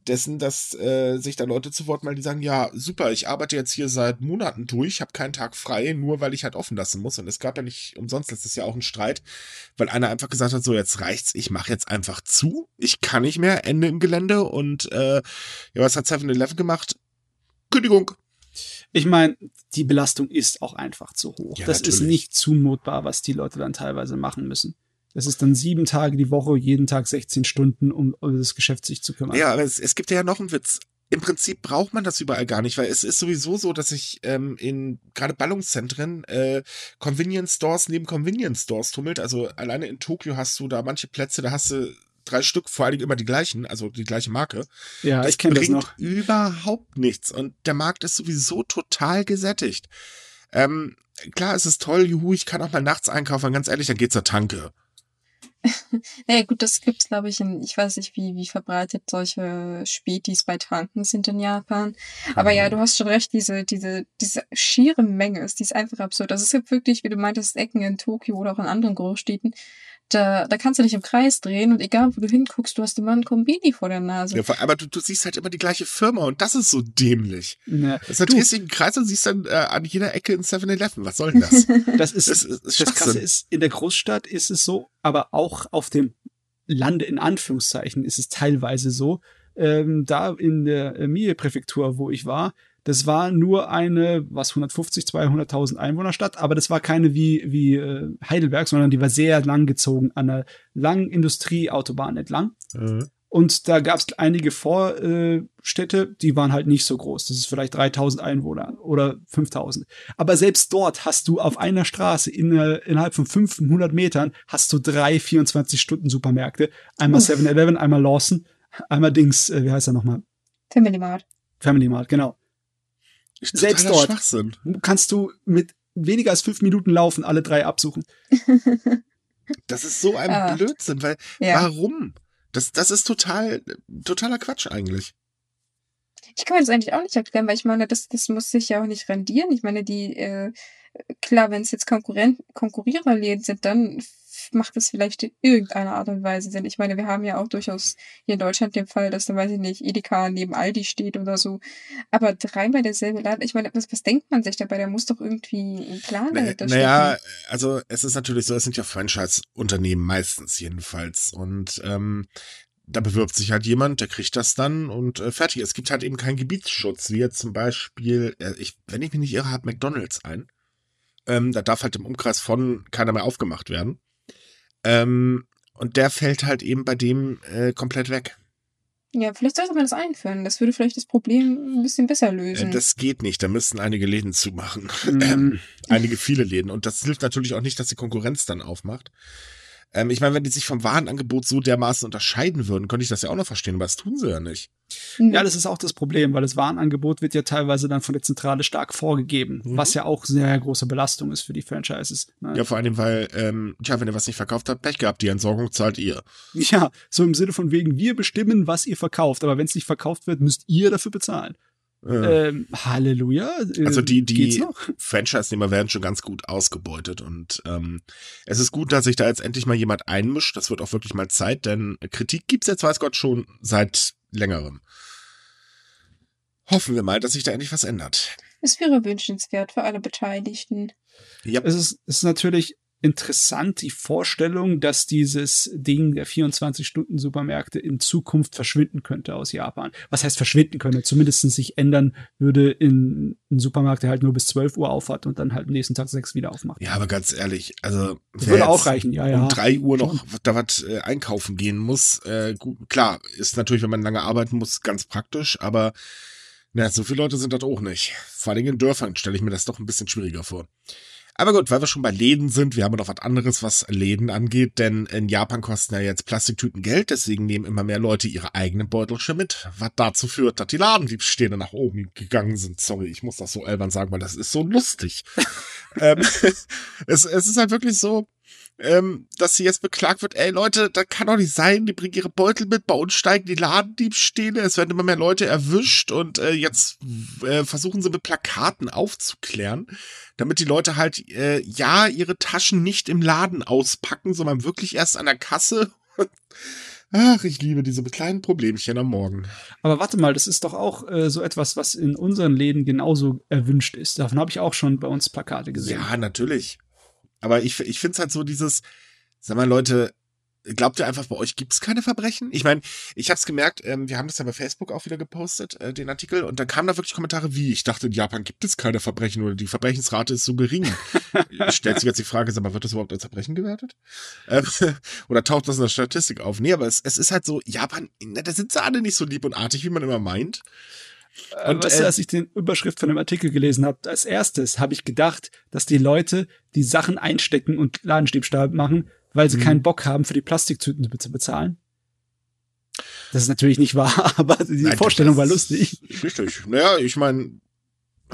C: dessen, dass äh, sich da Leute zu Wort melden, die sagen, ja, super, ich arbeite jetzt hier seit Monaten durch, habe keinen Tag frei, nur weil ich halt offen lassen muss. Und es gab ja nicht umsonst letztes Jahr auch einen Streit, weil einer einfach gesagt hat, so jetzt reicht's, ich mache jetzt einfach zu, ich kann nicht mehr, Ende im Gelände. Und äh, ja, was hat 7-Eleven gemacht? Kündigung.
B: Ich meine, die Belastung ist auch einfach zu hoch. Ja, das natürlich. ist nicht zumutbar, was die Leute dann teilweise machen müssen. Das ist dann sieben Tage die Woche, jeden Tag 16 Stunden, um, um das Geschäft sich zu kümmern.
C: Ja, aber es, es gibt ja noch einen Witz. Im Prinzip braucht man das überall gar nicht, weil es ist sowieso so, dass ich ähm, in gerade Ballungszentren äh, Convenience Stores neben Convenience Stores tummelt. Also alleine in Tokio hast du da manche Plätze, da hast du drei Stück, vor allen Dingen immer die gleichen, also die gleiche Marke.
B: Ja, das ich kenne das noch.
C: überhaupt nichts und der Markt ist sowieso total gesättigt. Ähm, klar, es ist toll, juhu, ich kann auch mal nachts einkaufen, ganz ehrlich, dann geht's zur Tanke.
A: naja, gut, das gibt's, glaube ich, in, ich weiß nicht, wie, wie verbreitet solche Spätis bei Tanken sind in Japan. Aber ja, du hast schon recht, diese, diese, diese schiere Menge ist, die ist einfach absurd. Also es gibt wirklich, wie du meintest, Ecken in Tokio oder auch in anderen Großstädten, da, da kannst du dich im Kreis drehen und egal, wo du hinguckst, du hast immer ein Kombini vor der Nase.
C: Ja, aber du, du siehst halt immer die gleiche Firma und das ist so dämlich. Ja. Das heißt, du drehst dich im Kreis und siehst dann äh, an jeder Ecke ein 7-Eleven. Was soll denn das?
B: das ist, das, ist das Krasse ist, in der Großstadt ist es so, aber auch auf dem Lande in Anführungszeichen ist es teilweise so. Ähm, da in der Mie-Präfektur, wo ich war, das war nur eine, was 150, 200.000 Einwohnerstadt, aber das war keine wie, wie äh, Heidelberg, sondern die war sehr lang gezogen an einer langen Industrieautobahn entlang. Mhm. Und da gab es einige Vorstädte, die waren halt nicht so groß. Das ist vielleicht 3000 Einwohner oder 5000. Aber selbst dort hast du auf einer Straße in, innerhalb von 500 Metern hast du drei 24-Stunden-Supermärkte. Einmal 7-Eleven, einmal Lawson, einmal Dings, äh, wie heißt er nochmal?
A: Family Mart.
B: Family Mart, genau. Selbst dort kannst du mit weniger als fünf Minuten laufen alle drei absuchen.
C: Das ist so ein ah. Blödsinn, weil ja. warum? Das, das ist total, totaler Quatsch eigentlich.
A: Ich kann mir das eigentlich auch nicht erklären, weil ich meine, das, das muss sich ja auch nicht rendieren. Ich meine, die, äh, klar, wenn es jetzt Konkurrent, Konkurriererläden sind, dann macht es vielleicht in irgendeiner Art und Weise Sinn. Ich meine, wir haben ja auch durchaus hier in Deutschland den Fall, dass da, weiß ich nicht, Edeka neben Aldi steht oder so. Aber dreimal derselbe Laden, ich meine, was, was denkt man sich dabei? Da muss doch irgendwie ein Plan
C: dahinter stehen. Naja, also es ist natürlich so, es sind ja Franchise-Unternehmen meistens jedenfalls. Und ähm, da bewirbt sich halt jemand, der kriegt das dann und äh, fertig. Es gibt halt eben keinen Gebietsschutz, wie jetzt zum Beispiel, äh, ich, wenn ich mich nicht irre, hat McDonalds ein. Ähm, da darf halt im Umkreis von keiner mehr aufgemacht werden. Ähm, und der fällt halt eben bei dem äh, komplett weg.
A: Ja, vielleicht sollte man das einführen. Das würde vielleicht das Problem ein bisschen besser lösen.
C: Äh, das geht nicht. Da müssten einige Läden zumachen. Mhm. Ähm, einige viele Läden. Und das hilft natürlich auch nicht, dass die Konkurrenz dann aufmacht. Ähm, ich meine, wenn die sich vom Warenangebot so dermaßen unterscheiden würden, könnte ich das ja auch noch verstehen, aber das tun sie ja nicht.
B: Mhm. Ja, das ist auch das Problem, weil das Warenangebot wird ja teilweise dann von der Zentrale stark vorgegeben, mhm. was ja auch sehr große Belastung ist für die Franchises.
C: Ne? Ja, vor allem, weil, ähm, tja, wenn ihr was nicht verkauft habt, Pech gehabt, die Entsorgung zahlt ihr.
B: Ja, so im Sinne von wegen, wir bestimmen, was ihr verkauft, aber wenn es nicht verkauft wird, müsst ihr dafür bezahlen. Ähm, Halleluja.
C: Äh, also die, die Franchise-Nehmer werden schon ganz gut ausgebeutet und ähm, es ist gut, dass sich da jetzt endlich mal jemand einmischt. Das wird auch wirklich mal Zeit, denn Kritik gibt's jetzt, weiß Gott, schon seit längerem. Hoffen wir mal, dass sich da endlich was ändert.
A: Es wäre wünschenswert für alle Beteiligten.
B: Ja. Es ist, es ist natürlich interessant die Vorstellung, dass dieses Ding der 24-Stunden-Supermärkte in Zukunft verschwinden könnte aus Japan. Was heißt verschwinden könnte? Zumindest sich ändern würde in einem Supermarkt, der halt nur bis 12 Uhr aufhat und dann halt am nächsten Tag sechs wieder aufmacht.
C: Ja, aber ganz ehrlich, also
B: würde auch reichen, ja, ja.
C: Um drei Uhr noch da was äh, einkaufen gehen muss, äh, gut, klar, ist natürlich, wenn man lange arbeiten muss, ganz praktisch, aber na, so viele Leute sind das auch nicht. Vor allem in Dörfern stelle ich mir das doch ein bisschen schwieriger vor. Aber gut, weil wir schon bei Läden sind, wir haben noch was anderes, was Läden angeht, denn in Japan kosten ja jetzt Plastiktüten Geld, deswegen nehmen immer mehr Leute ihre eigenen Beutelchen mit, was dazu führt, dass die Ladendiebstähle nach oben gegangen sind. Sorry, ich muss das so albern sagen, weil das ist so lustig. ähm, es, es ist halt wirklich so, ähm, dass sie jetzt beklagt wird, ey Leute, das kann doch nicht sein, die bringen ihre Beutel mit, bei uns steigen die Ladendiebstähle, es werden immer mehr Leute erwischt und äh, jetzt äh, versuchen sie mit Plakaten aufzuklären, damit die Leute halt äh, ja ihre Taschen nicht im Laden auspacken, sondern wirklich erst an der Kasse. Ach, ich liebe diese kleinen Problemchen am Morgen.
B: Aber warte mal, das ist doch auch äh, so etwas, was in unseren Läden genauso erwünscht ist. Davon habe ich auch schon bei uns Plakate gesehen.
C: Ja, natürlich. Aber ich, ich finde es halt so dieses, sag mal, Leute, glaubt ihr einfach, bei euch gibt es keine Verbrechen? Ich meine, ich habe es gemerkt, ähm, wir haben das ja bei Facebook auch wieder gepostet, äh, den Artikel, und da kamen da wirklich Kommentare wie, ich dachte, in Japan gibt es keine Verbrechen oder die Verbrechensrate ist so gering. Stellt sich jetzt die Frage, sag mal, wird das überhaupt als Verbrechen gewertet? Ähm, oder taucht das in der Statistik auf? Nee, aber es, es ist halt so, Japan, da sind sie alle nicht so lieb und artig, wie man immer meint.
B: Und äh, als ich den Überschrift von dem Artikel gelesen habe, als erstes habe ich gedacht, dass die Leute die Sachen einstecken und Ladendiebstahl machen, weil sie mhm. keinen Bock haben, für die Plastiktüten zu bezahlen. Das ist natürlich nicht wahr, aber die Nein, Vorstellung war lustig.
C: Richtig. Naja, ich meine,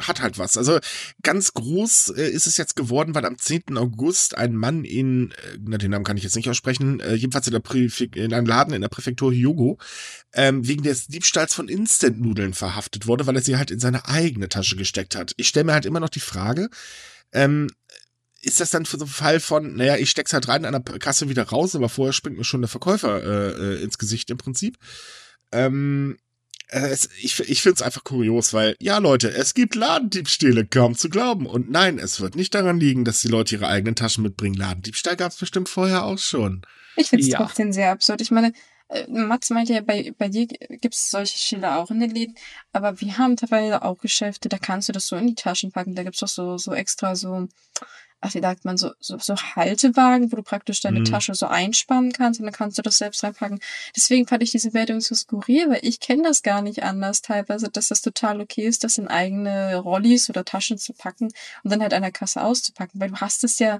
C: hat halt was. Also ganz groß äh, ist es jetzt geworden, weil am 10. August ein Mann in, äh, na, den Namen kann ich jetzt nicht aussprechen, äh, jedenfalls in, der Präfek in einem Laden in der Präfektur Hyogo, ähm, wegen des Diebstahls von Instant-Nudeln verhaftet wurde, weil er sie halt in seine eigene Tasche gesteckt hat. Ich stelle mir halt immer noch die Frage, ähm, ist das dann für so einen Fall von, naja, ich steck's halt rein an der Kasse wieder raus, aber vorher springt mir schon der Verkäufer äh, äh ins Gesicht im Prinzip. Ähm, äh, es, ich, ich finde es einfach kurios, weil, ja Leute, es gibt Ladendiebstähle, kaum zu glauben. Und nein, es wird nicht daran liegen, dass die Leute ihre eigenen Taschen mitbringen. Ladendiebstahl gab es bestimmt vorher auch schon.
A: Ich finde es ja. trotzdem sehr absurd. Ich meine, äh, Mats meinte ja, bei, bei dir gibt es solche Schilder auch in den Läden, aber wir haben teilweise auch Geschäfte, da kannst du das so in die Taschen packen, da gibt es doch so, so extra so, ach, wie sagt man, so, so, so Haltewagen, wo du praktisch deine mhm. Tasche so einspannen kannst und dann kannst du das selbst reinpacken. Deswegen fand ich diese Wertung so skurril, weil ich kenne das gar nicht anders teilweise, dass das total okay ist, das in eigene Rollis oder Taschen zu packen und dann halt an der Kasse auszupacken, weil du hast es ja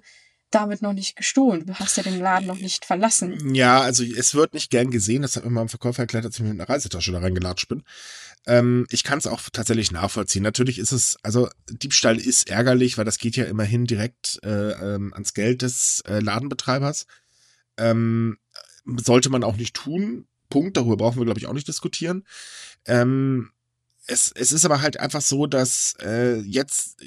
A: damit noch nicht gestohlen. Du hast ja den Laden noch nicht verlassen.
C: Ja, also es wird nicht gern gesehen. Das hat mir mal ein Verkäufer erklärt, als ich mit einer Reisetasche da reingelatscht bin. Ähm, ich kann es auch tatsächlich nachvollziehen. Natürlich ist es, also Diebstahl ist ärgerlich, weil das geht ja immerhin direkt äh, ähm, ans Geld des äh, Ladenbetreibers. Ähm, sollte man auch nicht tun. Punkt. Darüber brauchen wir, glaube ich, auch nicht diskutieren. Ähm, es, es ist aber halt einfach so, dass äh, jetzt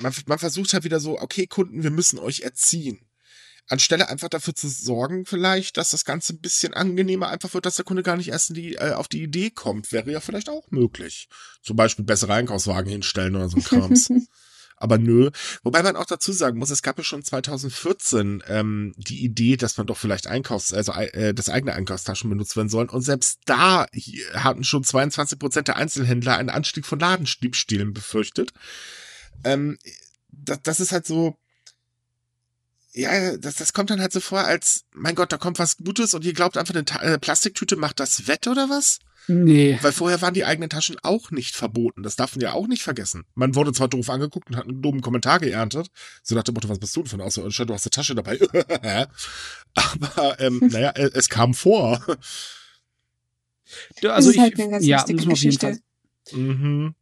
C: man, man versucht halt wieder so, okay, Kunden, wir müssen euch erziehen anstelle einfach dafür zu sorgen, vielleicht, dass das Ganze ein bisschen angenehmer einfach wird, dass der Kunde gar nicht erst die, äh, auf die Idee kommt, wäre ja vielleicht auch möglich. Zum Beispiel bessere Einkaufswagen hinstellen oder so ein Krams. Aber nö. Wobei man auch dazu sagen muss, es gab ja schon 2014 ähm, die Idee, dass man doch vielleicht Einkaufs-, also äh, das eigene Einkaufstaschen benutzt werden sollen. Und selbst da hatten schon 22 Prozent der Einzelhändler einen Anstieg von Ladendiebstählen befürchtet. Ähm, das, das ist halt so, ja, das, das kommt dann halt so vor, als, mein Gott, da kommt was Gutes und ihr glaubt einfach, eine Ta äh, Plastiktüte macht das wett oder was?
B: Nee.
C: Weil vorher waren die eigenen Taschen auch nicht verboten. Das darf man ja auch nicht vergessen. Man wurde zwar doof angeguckt und hat einen dummen Kommentar geerntet. So nach dem Motto, was bist du denn von Außerirdischer? Du hast eine Tasche dabei. Aber, ähm, naja, äh, es kam vor.
B: also ich, halt ja, muss man auf jeden Fall. Mhm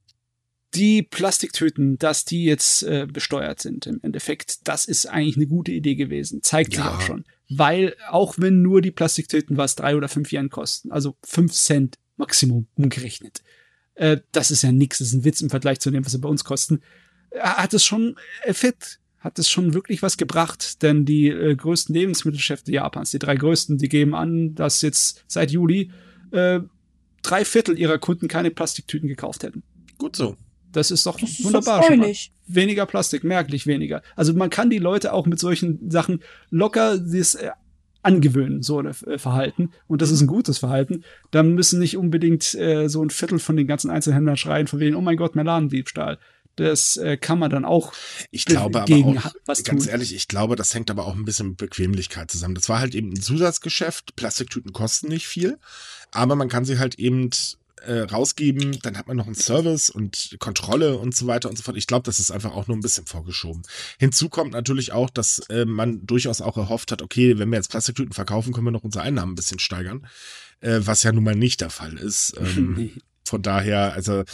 B: die Plastiktüten, dass die jetzt äh, besteuert sind im Endeffekt, das ist eigentlich eine gute Idee gewesen. Zeigt ja. sich auch schon. Weil auch wenn nur die Plastiktüten was drei oder fünf Jahren kosten, also fünf Cent Maximum umgerechnet, äh, das ist ja nichts, das ist ein Witz im Vergleich zu dem, was sie bei uns kosten, äh, hat es schon Effekt, hat es schon wirklich was gebracht, denn die äh, größten Lebensmittelgeschäfte Japans, die drei größten, die geben an, dass jetzt seit Juli äh, drei Viertel ihrer Kunden keine Plastiktüten gekauft hätten.
C: Gut so.
B: Das ist doch
A: Das ist
B: wunderbar.
A: doch
B: schon mal.
A: freulich.
B: Weniger Plastik, merklich weniger. Also man kann die Leute auch mit solchen Sachen locker das äh, angewöhnen, so ein äh, Verhalten. Und das ist ein gutes Verhalten. Dann müssen nicht unbedingt äh, so ein Viertel von den ganzen Einzelhändlern schreien, von wegen, oh mein Gott, mein Ladendiebstahl. Das äh, kann man dann auch
C: Ich glaube aber
B: gegen
C: auch,
B: was
C: ganz
B: tun.
C: ehrlich, ich glaube, das hängt aber auch ein bisschen mit Bequemlichkeit zusammen. Das war halt eben ein Zusatzgeschäft. Plastiktüten kosten nicht viel, aber man kann sie halt eben äh, rausgeben. Dann hat man noch einen Service und Kontrolle und so weiter und so fort. Ich glaube, das ist einfach auch nur ein bisschen vorgeschoben. Hinzu kommt natürlich auch, dass äh, man durchaus auch erhofft hat, okay, wenn wir jetzt Plastiktüten verkaufen, können wir noch unsere Einnahmen ein bisschen steigern. Äh, was ja nun mal nicht der Fall ist. Ähm, von daher, also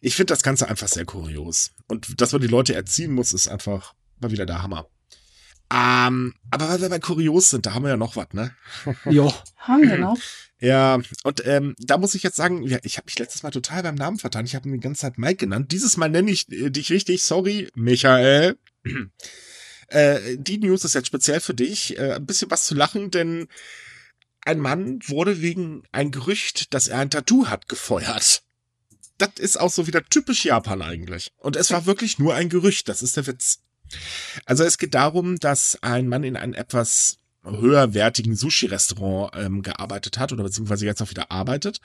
C: ich finde das Ganze einfach sehr kurios. Und dass man die Leute erziehen muss, ist einfach mal wieder der Hammer. Ähm, aber weil wir bei kurios sind, da haben wir ja noch was, ne?
B: Jo.
A: Haben wir noch?
C: Ja, und ähm, da muss ich jetzt sagen, ja, ich habe mich letztes Mal total beim Namen vertan. Ich habe ihn die ganze Zeit Mike genannt. Dieses Mal nenne ich äh, dich richtig. Sorry, Michael. äh, die News ist jetzt speziell für dich. Äh, ein bisschen was zu lachen, denn ein Mann wurde wegen ein Gerücht, dass er ein Tattoo hat, gefeuert. Das ist auch so wieder typisch Japan eigentlich. Und es war wirklich nur ein Gerücht. Das ist der Witz. Also es geht darum, dass ein Mann in einem etwas höherwertigen Sushi-Restaurant ähm, gearbeitet hat oder beziehungsweise jetzt auch wieder arbeitet.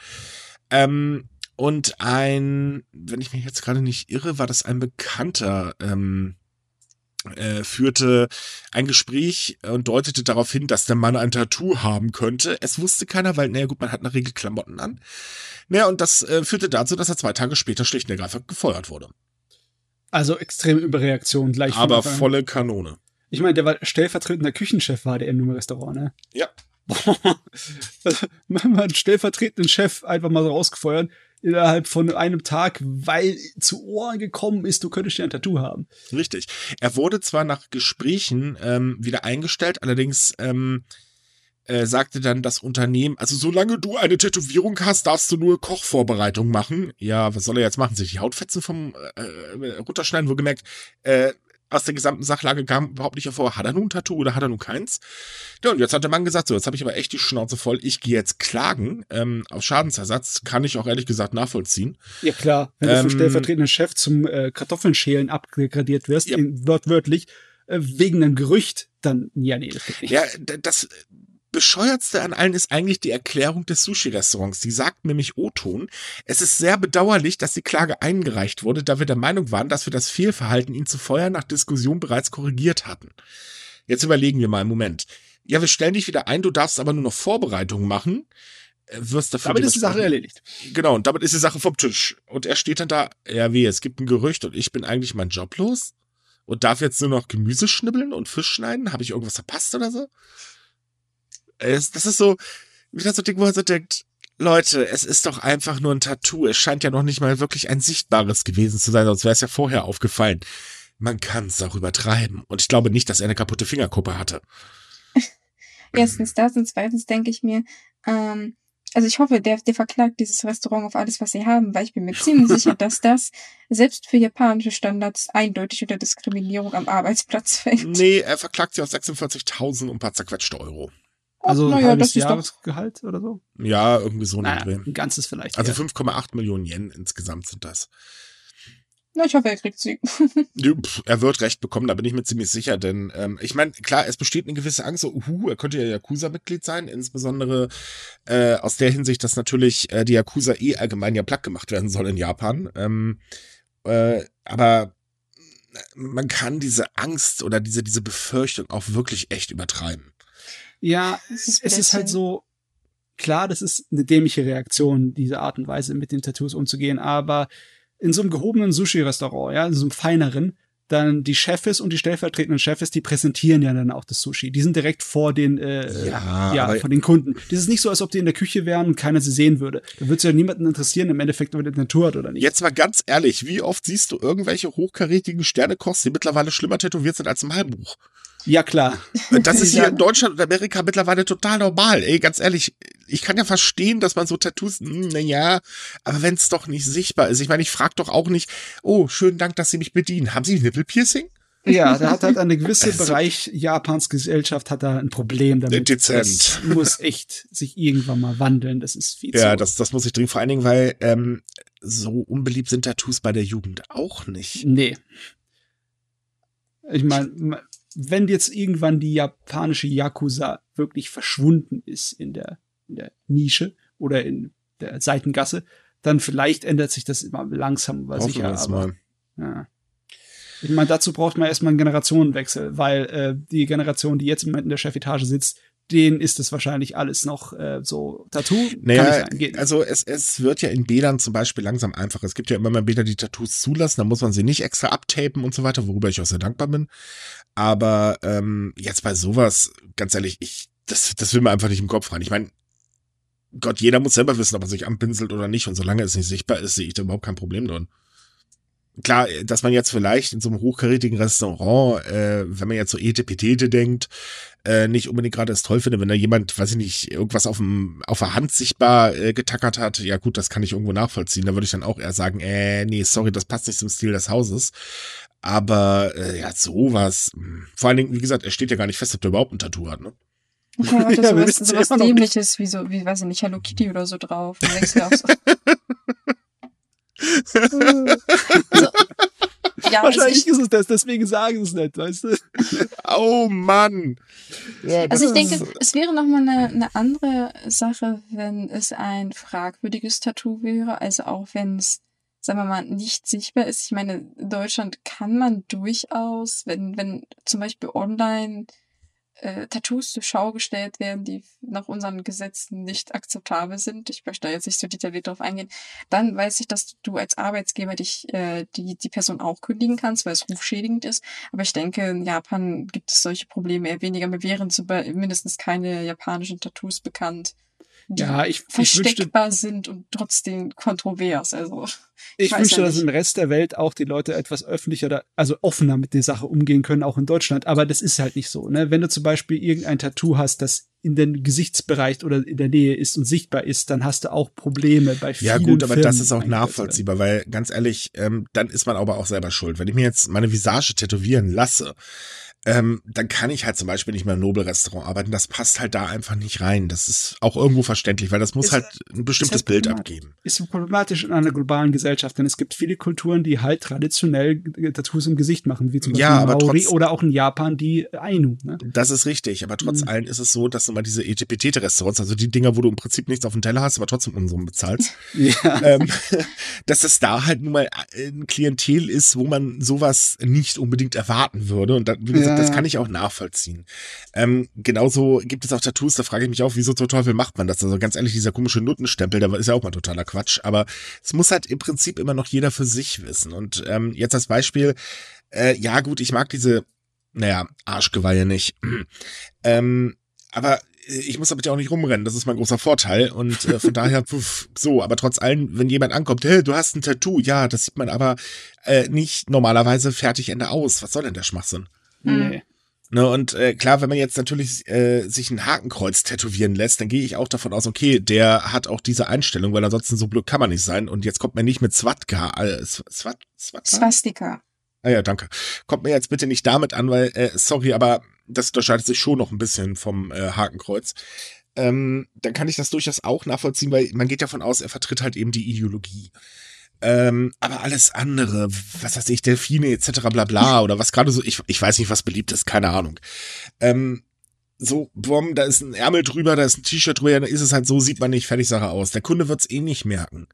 C: Ähm, und ein, wenn ich mich jetzt gerade nicht irre, war das ein Bekannter, ähm, äh, führte ein Gespräch und deutete darauf hin, dass der Mann ein Tattoo haben könnte. Es wusste keiner, weil, naja gut, man hat in der Regel Klamotten an. Naja, und das äh, führte dazu, dass er zwei Tage später schlicht und ergreifend gefeuert wurde.
B: Also extreme Überreaktion gleich.
C: Aber volle Kanone.
B: Ich meine, der war stellvertretender Küchenchef, war der in einem Restaurant, ne?
C: Ja.
B: Boah. Man hat einen stellvertretenden Chef einfach mal so rausgefeuert innerhalb von einem Tag, weil zu Ohren gekommen ist, du könntest ja ein Tattoo haben.
C: Richtig. Er wurde zwar nach Gesprächen ähm, wieder eingestellt, allerdings ähm, äh, sagte dann das Unternehmen, also solange du eine Tätowierung hast, darfst du nur Kochvorbereitung machen. Ja, was soll er jetzt machen? Sich die Hautfetzen vom äh, äh, runterschneiden? Wohlgemerkt, äh, aus der gesamten Sachlage kam überhaupt nicht hervor, hat er nun ein Tattoo oder hat er nun keins? Ja, und jetzt hat der Mann gesagt, so, jetzt habe ich aber echt die Schnauze voll, ich gehe jetzt klagen. Ähm, aus Schadensersatz kann ich auch ehrlich gesagt nachvollziehen.
B: Ja klar, wenn du
C: Ähm,
B: vom stellvertretenden Chef zum äh, Kartoffelschälen abgradiert wirst,
C: Ja.
B: in, wörtwörtlich, äh, wegen einem Gerücht, dann, ja, nee, das geht nicht.
C: Ja, das Bescheuertste an allen ist eigentlich die Erklärung des Sushi-Restaurants. Die sagt nämlich O-Ton, es ist sehr bedauerlich, dass die Klage eingereicht wurde, da wir der Meinung waren, dass wir das Fehlverhalten, ihn zu feuern, nach Diskussion bereits korrigiert hatten. Jetzt überlegen wir mal einen Moment. Ja, wir stellen dich wieder ein, du darfst aber nur noch Vorbereitungen machen. äh, Wirst dafür
B: Damit ist die Sache erledigt.
C: Genau, und damit ist die Sache vom Tisch. Und er steht dann da, ja wie, es gibt ein Gerücht und ich bin eigentlich mein Job los? Und darf jetzt nur noch Gemüse schnibbeln und Fisch schneiden? Habe ich irgendwas verpasst oder so? Es, das ist so, wieder so ein Ding, wo man so denkt, Leute, es ist doch einfach nur ein Tattoo. Es scheint ja noch nicht mal wirklich ein sichtbares gewesen zu sein, sonst wäre es ja vorher aufgefallen. Man kann es auch übertreiben. Und ich glaube nicht, dass er eine kaputte Fingerkuppe hatte.
A: Erstens das und zweitens denke ich mir, ähm, also ich hoffe, der, der verklagt dieses Restaurant auf alles, was sie haben, weil ich bin mir ziemlich sicher, dass das selbst für japanische Standards eindeutig unter Diskriminierung am Arbeitsplatz fällt.
C: Nee, er verklagt sie auf 46.000 und ein paar zerquetschte Euro.
B: Also ein
A: naja,
B: halbes Jahresgehalt oder so?
C: Ja, irgendwie so ein
B: Naja,
C: Dreh.
B: ein ganzes vielleicht.
C: Also
B: ja.
C: 5,8 Millionen Yen insgesamt sind das.
A: na, ich hoffe, er kriegt sie.
C: Er wird recht bekommen, da bin ich mir ziemlich sicher, denn ähm, ich meine, klar, es besteht eine gewisse Angst, so, uhu, er könnte ja Yakuza-Mitglied sein, insbesondere äh, aus der Hinsicht, dass natürlich äh, die Yakuza eh allgemein ja platt gemacht werden soll in Japan. Ähm, äh, aber man kann diese Angst oder diese, diese Befürchtung auch wirklich echt übertreiben.
B: Ja,
A: Das ist
B: es ist halt so, klar, das ist eine dämliche Reaktion, diese Art und Weise mit den Tattoos umzugehen, aber in so einem gehobenen Sushi-Restaurant, ja, in so einem feineren, dann die Chefs und die stellvertretenden Chefs, die präsentieren ja dann auch das Sushi. Die sind direkt vor den, äh,
C: Ja,
B: ja, vor den Kunden. Das ist nicht so, als ob die in der Küche wären und keiner sie sehen würde. Da würde es ja niemanden interessieren, im Endeffekt, ob der Natur hat oder nicht.
C: Jetzt mal ganz ehrlich, wie oft siehst du irgendwelche hochkarätigen Sternekochs, die mittlerweile schlimmer tätowiert sind als im Heilbuch?
B: Ja, klar.
C: Das ist hier
B: Ja.
C: in Deutschland und Amerika mittlerweile total normal. Ey, ganz ehrlich, ich kann ja verstehen, dass man so Tattoos, hm, na ja, aber wenn es doch nicht sichtbar ist. Ich meine, ich frage doch auch nicht, oh, schönen Dank, dass Sie mich bedienen. Haben Sie Nippelpiercing?
B: Ja, da hat halt eine gewisse
C: Also-
B: Bereich Japans Gesellschaft hat da ein Problem damit.
C: Dezent.
B: Das muss echt sich irgendwann mal wandeln. Das ist viel
C: Ja,
B: zu.
C: das, das muss ich dringend vor allen Dingen, weil ähm, so unbeliebt sind Tattoos bei der Jugend auch nicht.
B: Nee. Ich meine, wenn jetzt irgendwann die japanische Yakuza wirklich verschwunden ist in der, in der Nische oder in der Seitengasse, dann vielleicht ändert sich das immer langsam, aber
C: Hoffen
B: sicher. Aber, ja. Ich meine, dazu braucht man erstmal einen Generationenwechsel, weil äh, die Generation, die jetzt im Moment in der Chefetage sitzt, denen ist es wahrscheinlich alles noch äh, so Tattoo.
C: Naja, also es, es wird ja in Bädern zum Beispiel langsam einfacher. Es gibt ja immer mehr Bäder, die Tattoos zulassen, da muss man sie nicht extra abtapen und so weiter, worüber ich auch sehr dankbar bin. Aber ähm, jetzt bei sowas, ganz ehrlich, ich, das, das will mir einfach nicht im Kopf rein. Ich meine, Gott, jeder muss selber wissen, ob er sich anpinselt oder nicht. Und solange es nicht sichtbar ist, sehe ich da überhaupt kein Problem drin. Klar, dass man jetzt vielleicht in so einem hochkarätigen Restaurant, äh, wenn man jetzt so Etepetete denkt, äh, nicht unbedingt gerade das toll finde, wenn da jemand, weiß ich nicht, irgendwas auf, dem, auf der Hand sichtbar äh, getackert hat, ja gut, das kann ich irgendwo nachvollziehen. Da würde ich dann auch eher sagen, äh, nee, sorry, das passt nicht zum Stil des Hauses. Aber äh, ja, sowas. mh. Vor allen Dingen, wie gesagt, er steht ja gar nicht fest, ob der überhaupt ein Tattoo hat, ne?
A: Ja, oder
B: Ja,
A: sowas, sowas
B: immer noch nicht.
A: dämliches, wie so, wie, weiß ich nicht, Hello Kitty oder so drauf. Und denkst dir auch so, also, ja, also
B: Wahrscheinlich
A: ich,
B: ist es das, deswegen sagen sie es nicht, weißt du?
C: Oh Mann! Ja,
A: also ich denke, es wäre nochmal eine, eine andere Sache, wenn es ein fragwürdiges Tattoo wäre. Also auch wenn es, sagen wir mal, nicht sichtbar ist. Ich meine, in Deutschland kann man durchaus, wenn, wenn zum Beispiel online äh, Tattoos zur Schau gestellt werden, die nach unseren Gesetzen nicht akzeptabel sind. Ich möchte da jetzt nicht so detailliert drauf eingehen. Dann weiß ich, dass du als Arbeitsgeber dich äh, die, die Person auch kündigen kannst, weil es rufschädigend ist. Aber ich denke, in Japan gibt es solche Probleme eher weniger. Mir wären zum Beispiel mindestens keine japanischen Tattoos bekannt,
B: Ja, ich, ich wünschte,
A: versteckbar sind und trotzdem kontrovers. Also
B: ich
A: weiß
B: wünschte,
A: ja
B: dass im Rest der Welt auch die Leute etwas öffentlicher, da- also offener mit der Sache umgehen können, auch in Deutschland. Aber das ist halt nicht so. Ne? Wenn du zum Beispiel irgendein Tattoo hast, das in den Gesichtsbereich oder in der Nähe ist und sichtbar ist, dann hast du auch Probleme bei vielen
C: Ja gut, aber das
B: Firmen
C: ist auch
B: eigentlich.
C: nachvollziehbar, weil ganz ehrlich, ähm, dann ist man aber auch selber schuld. Wenn ich mir jetzt meine Visage tätowieren lasse, ähm, dann kann ich halt zum Beispiel nicht mehr im Nobelrestaurant arbeiten. Das passt halt da einfach nicht rein. Das ist auch irgendwo verständlich, weil das muss
B: Ist-
C: halt ein bestimmtes
B: halt
C: Bild abgeben.
B: Ist problematisch in einer globalen Gesellschaft, denn es gibt viele Kulturen, die halt traditionell Tattoos im Gesicht machen, wie zum Beispiel
C: Ja,
B: Maori
C: trotz-
B: oder auch in Japan die Ainu. Ne?
C: Das ist richtig, aber trotz
B: Mhm.
C: allem ist es so, dass mal diese Etepetete-Restaurants, also die Dinger, wo du im Prinzip nichts auf dem Teller hast, aber trotzdem Unsummen bezahlst,
B: Ja.
C: ähm, dass es da halt nun mal ein Klientel ist, wo man sowas nicht unbedingt erwarten würde. Und da, wie gesagt,
B: Ja,
C: das kann ich auch nachvollziehen. Ähm, genauso gibt es auch Tattoos, da frage ich mich auch, wieso zur Teufel macht man das? Also ganz ehrlich, dieser komische Nuttenstempel, der ist ja auch mal totaler Quatsch. Aber es muss halt im Prinzip immer noch jeder für sich wissen. Und ähm, jetzt als Beispiel, äh, ja gut, ich mag diese, naja, Arschgeweihe nicht. ähm, aber ich muss damit ja auch nicht rumrennen, das ist mein großer Vorteil und äh, von daher pf, so, aber trotz allem, wenn jemand ankommt, hey, du hast ein Tattoo, ja, das sieht man aber äh, nicht normalerweise fertig Ende aus. Was soll denn der Schwachsinn?
B: Nee.
C: Ne, und äh, klar, wenn man jetzt natürlich äh, sich ein Hakenkreuz tätowieren lässt, dann gehe ich auch davon aus, okay, der hat auch diese Einstellung, weil ansonsten so blöd kann man nicht sein. Und jetzt kommt man nicht mit Swatka, äh, Swat, Swatka?
A: Swastika.
C: Ah ja, danke. Kommt mir jetzt bitte nicht damit an, weil, äh, sorry, aber das unterscheidet sich schon noch ein bisschen vom äh, Hakenkreuz. Ähm, dann kann ich das durchaus auch nachvollziehen, weil man geht davon aus, er vertritt halt eben die Ideologie. Ähm, aber alles andere, was weiß ich, Delfine etc. bla bla oder was gerade so, ich, ich weiß nicht, was beliebt ist, keine Ahnung. Ähm, so, boom, da ist ein Ärmel drüber, da ist ein T-Shirt drüber, dann ist es halt so, sieht man nicht, fertig Sache aus. Der Kunde wird's eh nicht merken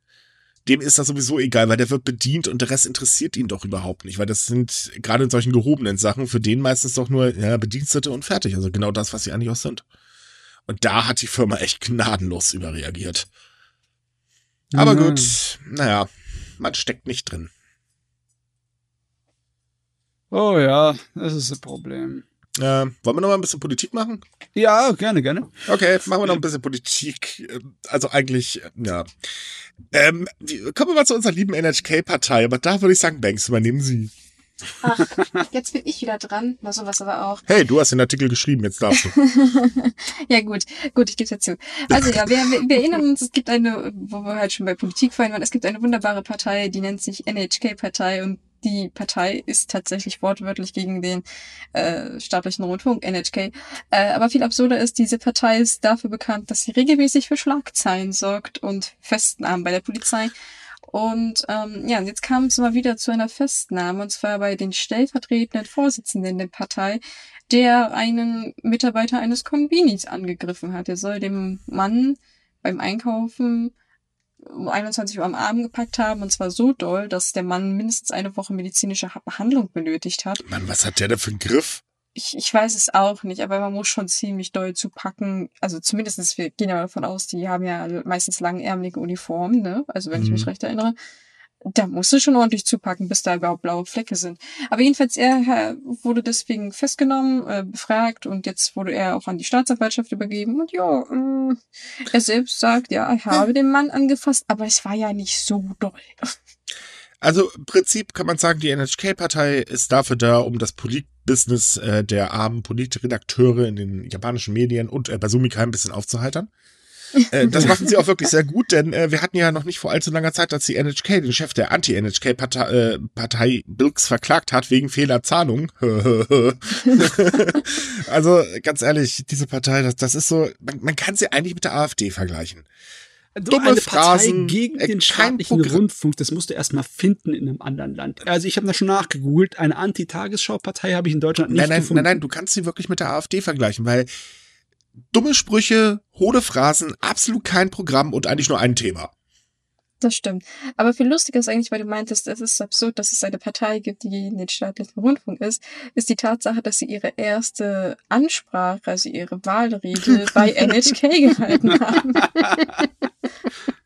C: dem ist das sowieso egal, weil der wird bedient und der Rest interessiert ihn doch überhaupt nicht, weil das sind gerade in solchen gehobenen Sachen für den meistens doch nur ja, Bedienstete und fertig. Also genau das, was sie eigentlich auch sind. Und da hat die Firma echt gnadenlos überreagiert. Aber
B: Ja.
C: gut, naja, man steckt nicht drin.
B: Oh ja, das ist ein Problem.
C: Äh, wollen wir noch mal ein bisschen Politik machen?
B: Ja, gerne, gerne.
C: Okay, machen wir noch ein bisschen Politik. Also eigentlich, ja. Ähm, kommen wir mal zu unserer lieben NHK-Partei, aber da würde ich sagen, Banks, übernehmen Sie.
A: Ach, jetzt bin ich wieder dran. Na, sowas aber auch.
C: Hey, du hast den Artikel geschrieben, jetzt darfst du.
A: ja, gut, gut, ich gebe dazu. Also ja, wir, wir, wir erinnern uns, es gibt eine, wo wir halt schon bei Politik vorhin waren, es gibt eine wunderbare Partei, die nennt sich NHK-Partei und die Partei ist tatsächlich wortwörtlich gegen den äh, staatlichen Rundfunk, NHK. Äh, aber viel absurder ist, diese Partei ist dafür bekannt, dass sie regelmäßig für Schlagzeilen sorgt und Festnahmen bei der Polizei. Und ähm, ja, jetzt kam es mal wieder zu einer Festnahme, und zwar bei den stellvertretenden Vorsitzenden der Partei, der einen Mitarbeiter eines Konbinis angegriffen hat. Er soll dem Mann beim Einkaufen um 21 Uhr am Abend gepackt haben, und zwar so doll, dass der Mann mindestens eine Woche medizinische Behandlung benötigt hat.
C: Mann, was hat der da für einen Griff?
A: Ich, ich weiß es auch nicht, aber man muss schon ziemlich doll zupacken. Also zumindestens wir gehen ja davon aus, die haben ja meistens langärmelige Uniformen, ne? Also wenn mhm. ich mich mhm. recht erinnere da musst du schon ordentlich zupacken, bis da überhaupt blaue Flecke sind. Aber jedenfalls, er wurde deswegen festgenommen, äh, befragt und jetzt wurde er auch an die Staatsanwaltschaft übergeben. Und ja, äh, er selbst sagt, ja, ich habe den Mann angefasst, aber es war ja nicht so doll.
C: Also im Prinzip kann man sagen, die NHK-Partei ist dafür da, um das Politbusiness äh, der armen Politredakteure in den japanischen Medien und äh, bei Sumika ein bisschen aufzuheitern. Äh, das machen sie auch wirklich sehr gut, denn äh, wir hatten ja noch nicht vor allzu langer Zeit, dass die NHK, den Chef der Anti-NHK-Partei, äh, Partei Bilks verklagt hat wegen Fehlerzahlung. also ganz ehrlich, diese Partei, das, das ist so, man, man kann sie eigentlich mit der AfD vergleichen.
B: Du, Dumme eine Phrasen, Partei gegen äh, den staatlichen Rundfunk, das musst du erstmal finden in einem anderen Land. Also ich habe da schon nachgegoogelt, eine Anti-Tagesschau-Partei habe ich in Deutschland nicht
C: nein, nein,
B: gefunden.
C: Nein, nein, du kannst sie wirklich mit der AfD vergleichen, weil dumme Sprüche, hohle Phrasen, absolut kein Programm und eigentlich nur ein Thema.
A: Das stimmt. Aber viel lustiger ist eigentlich, weil du meintest, es ist absurd, dass es eine Partei gibt, die gegen den staatlichen Rundfunk ist, ist die Tatsache, dass sie ihre erste Ansprache, also ihre Wahlrede bei NHK gehalten haben.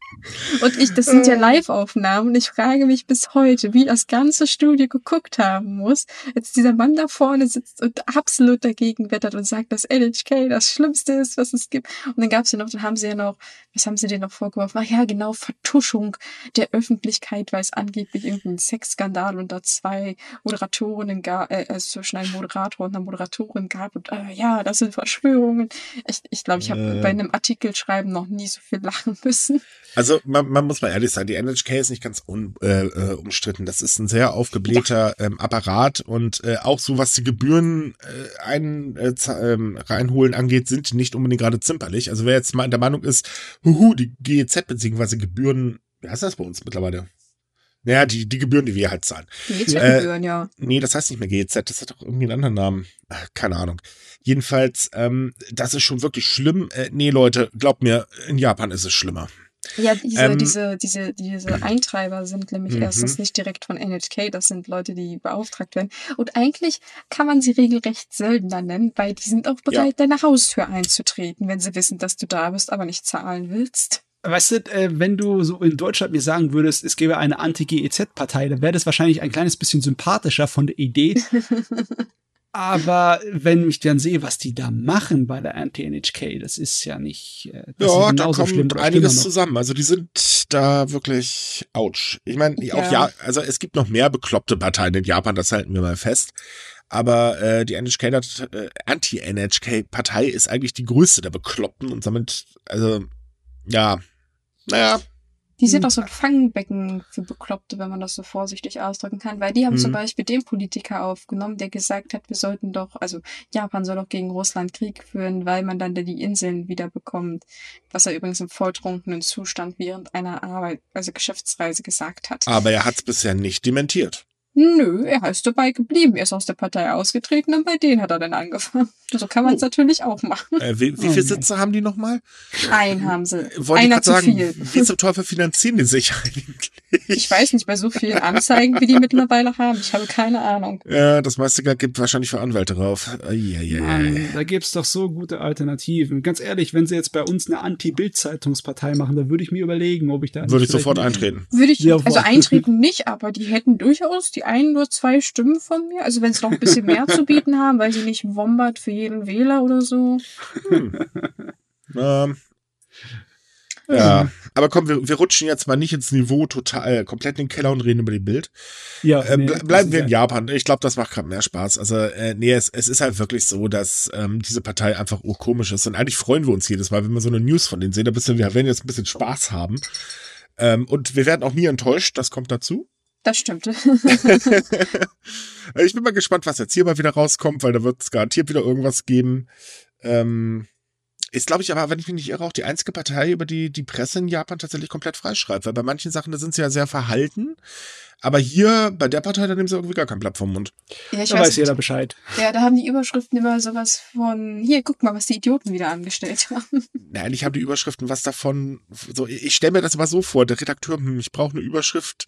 A: Und ich, das sind ja äh. Live-Aufnahmen und ich frage mich bis heute, wie das ganze Studio geguckt haben muss, als dieser Mann da vorne sitzt und absolut dagegen wettert und sagt, dass NHK das Schlimmste ist, was es gibt. Und dann gab's ja noch, dann haben sie ja noch, was haben sie denn noch vorgeworfen? Ach ja, genau, Vertuschung der Öffentlichkeit, weil es angeblich irgendeinen Sexskandal unter zwei Moderatorinnen gab, äh, zwischen einem Moderator und einer Moderatorin gab und äh, ja, das sind Verschwörungen. Ich glaube, ich, glaub, ich habe äh. bei einem Artikel schreiben noch nie so viel lachen müssen.
C: Also man, man muss mal ehrlich sein, die NHK ist nicht ganz un, äh, äh, umstritten. Das ist ein sehr aufgeblähter ähm, Apparat und äh, auch so, was die Gebühren äh, ein, äh, ähm, reinholen angeht, sind nicht unbedingt gerade zimperlich. Also wer jetzt mal der Meinung ist, huhu, die GEZ beziehungsweise Gebühren, wie heißt das bei uns mittlerweile? Naja, die, die Gebühren, die wir halt zahlen.
A: GEZ-Gebühren, äh, ja.
C: Nee, das heißt nicht mehr GEZ, das hat doch irgendwie einen anderen Namen. Ach, keine Ahnung. Jedenfalls, ähm, das ist schon wirklich schlimm. Äh, nee, Leute, glaubt mir, in Japan ist es schlimmer.
A: Ja, diese, ähm, diese, diese, diese Eintreiber sind nämlich erstens mhm. nicht direkt von NHK, das sind Leute, die beauftragt werden. Und eigentlich kann man sie regelrecht Söldner nennen, weil die sind auch bereit, ja. deine Haustür einzutreten, wenn sie wissen, dass du da bist, aber nicht zahlen willst.
B: Weißt du, äh, wenn du so in Deutschland mir sagen würdest, es gäbe eine Anti-GEZ-Partei, dann wäre das wahrscheinlich ein kleines bisschen sympathischer von der Idee. Aber wenn ich dann sehe, was die da machen bei der Anti-NHK, das ist ja nicht.
C: Äh, das ja, da kommt schlimm, einiges zusammen. Also die sind da wirklich ouch. Ich meine, ja. auch ja, also es gibt noch mehr bekloppte Parteien in Japan, das halten wir mal fest. Aber äh, die NHK, äh, Anti-NHK-Partei ist eigentlich die größte der Bekloppten und damit, also, ja, naja,
A: die sind hm. auch so ein Fangbecken für Bekloppte, wenn man das so vorsichtig ausdrücken kann, weil die haben hm. zum Beispiel den Politiker aufgenommen, der gesagt hat, wir sollten doch, also Japan soll doch gegen Russland Krieg führen, weil man dann die Inseln wieder bekommt, was er übrigens im volltrunkenen Zustand während einer Arbeit, also Geschäftsreise gesagt hat.
C: Aber er hat es bisher nicht dementiert.
A: Nö, er ist dabei geblieben. Er ist aus der Partei ausgetreten und bei denen hat er dann angefangen. So kann man es oh. natürlich auch machen.
C: Äh, wie, wie viele Sitze haben die nochmal?
A: Ein haben sie.
C: Wollte Einer zu sagen, viel. Wie zum Teufel finanzieren die sich eigentlich?
A: Ich weiß nicht, bei so vielen Anzeigen, wie die mittlerweile haben. Ich habe keine Ahnung.
C: Ja, das meiste Geld gibt wahrscheinlich für Anwälte drauf. Mann,
B: da gibt's doch so gute Alternativen. Ganz ehrlich, wenn sie jetzt bei uns eine Anti-Bild-Zeitungspartei machen, dann würde ich mir überlegen, ob ich da.
C: Würde ich sofort eintreten.
A: Würde ich, also eintreten nicht, aber die hätten durchaus die einen nur zwei Stimmen von mir. Also wenn sie noch ein bisschen mehr zu bieten haben, weil sie nicht Wombat für jeden Wähler oder so. Hm.
C: Ähm, ja, aber komm, wir, wir rutschen jetzt mal nicht ins Niveau total, äh, komplett in den Keller und reden über die Bild. Ja, äh, nee, bleiben wir in Japan. Ich glaube, das macht gerade mehr Spaß. Also, äh, nee, es, es ist halt wirklich so, dass ähm, diese Partei einfach urkomisch ist. Und eigentlich freuen wir uns jedes Mal, wenn wir so eine News von denen sehen. Da bisschen, wir werden jetzt ein bisschen Spaß haben. Ähm, und wir werden auch nie enttäuscht, das kommt dazu.
A: Das stimmt. ich
C: bin mal gespannt, was jetzt hier mal wieder rauskommt, weil da wird es garantiert wieder irgendwas geben. Ähm, ist, glaube ich, aber, wenn ich mich nicht irre, auch die einzige Partei, über die die Presse in Japan tatsächlich komplett freischreibt. Weil bei manchen Sachen, da sind sie ja sehr verhalten. Aber hier, bei der Partei, da nehmen sie irgendwie gar kein Blatt vom Mund.
B: Ja, ich da weiß, weiß jeder Bescheid.
A: Ja, da haben die Überschriften immer sowas von, hier, guck mal, was die Idioten wieder angestellt haben.
C: Nein, ich habe die Überschriften was davon, so, ich stelle mir das immer so vor, der Redakteur, hm, ich brauche eine Überschrift,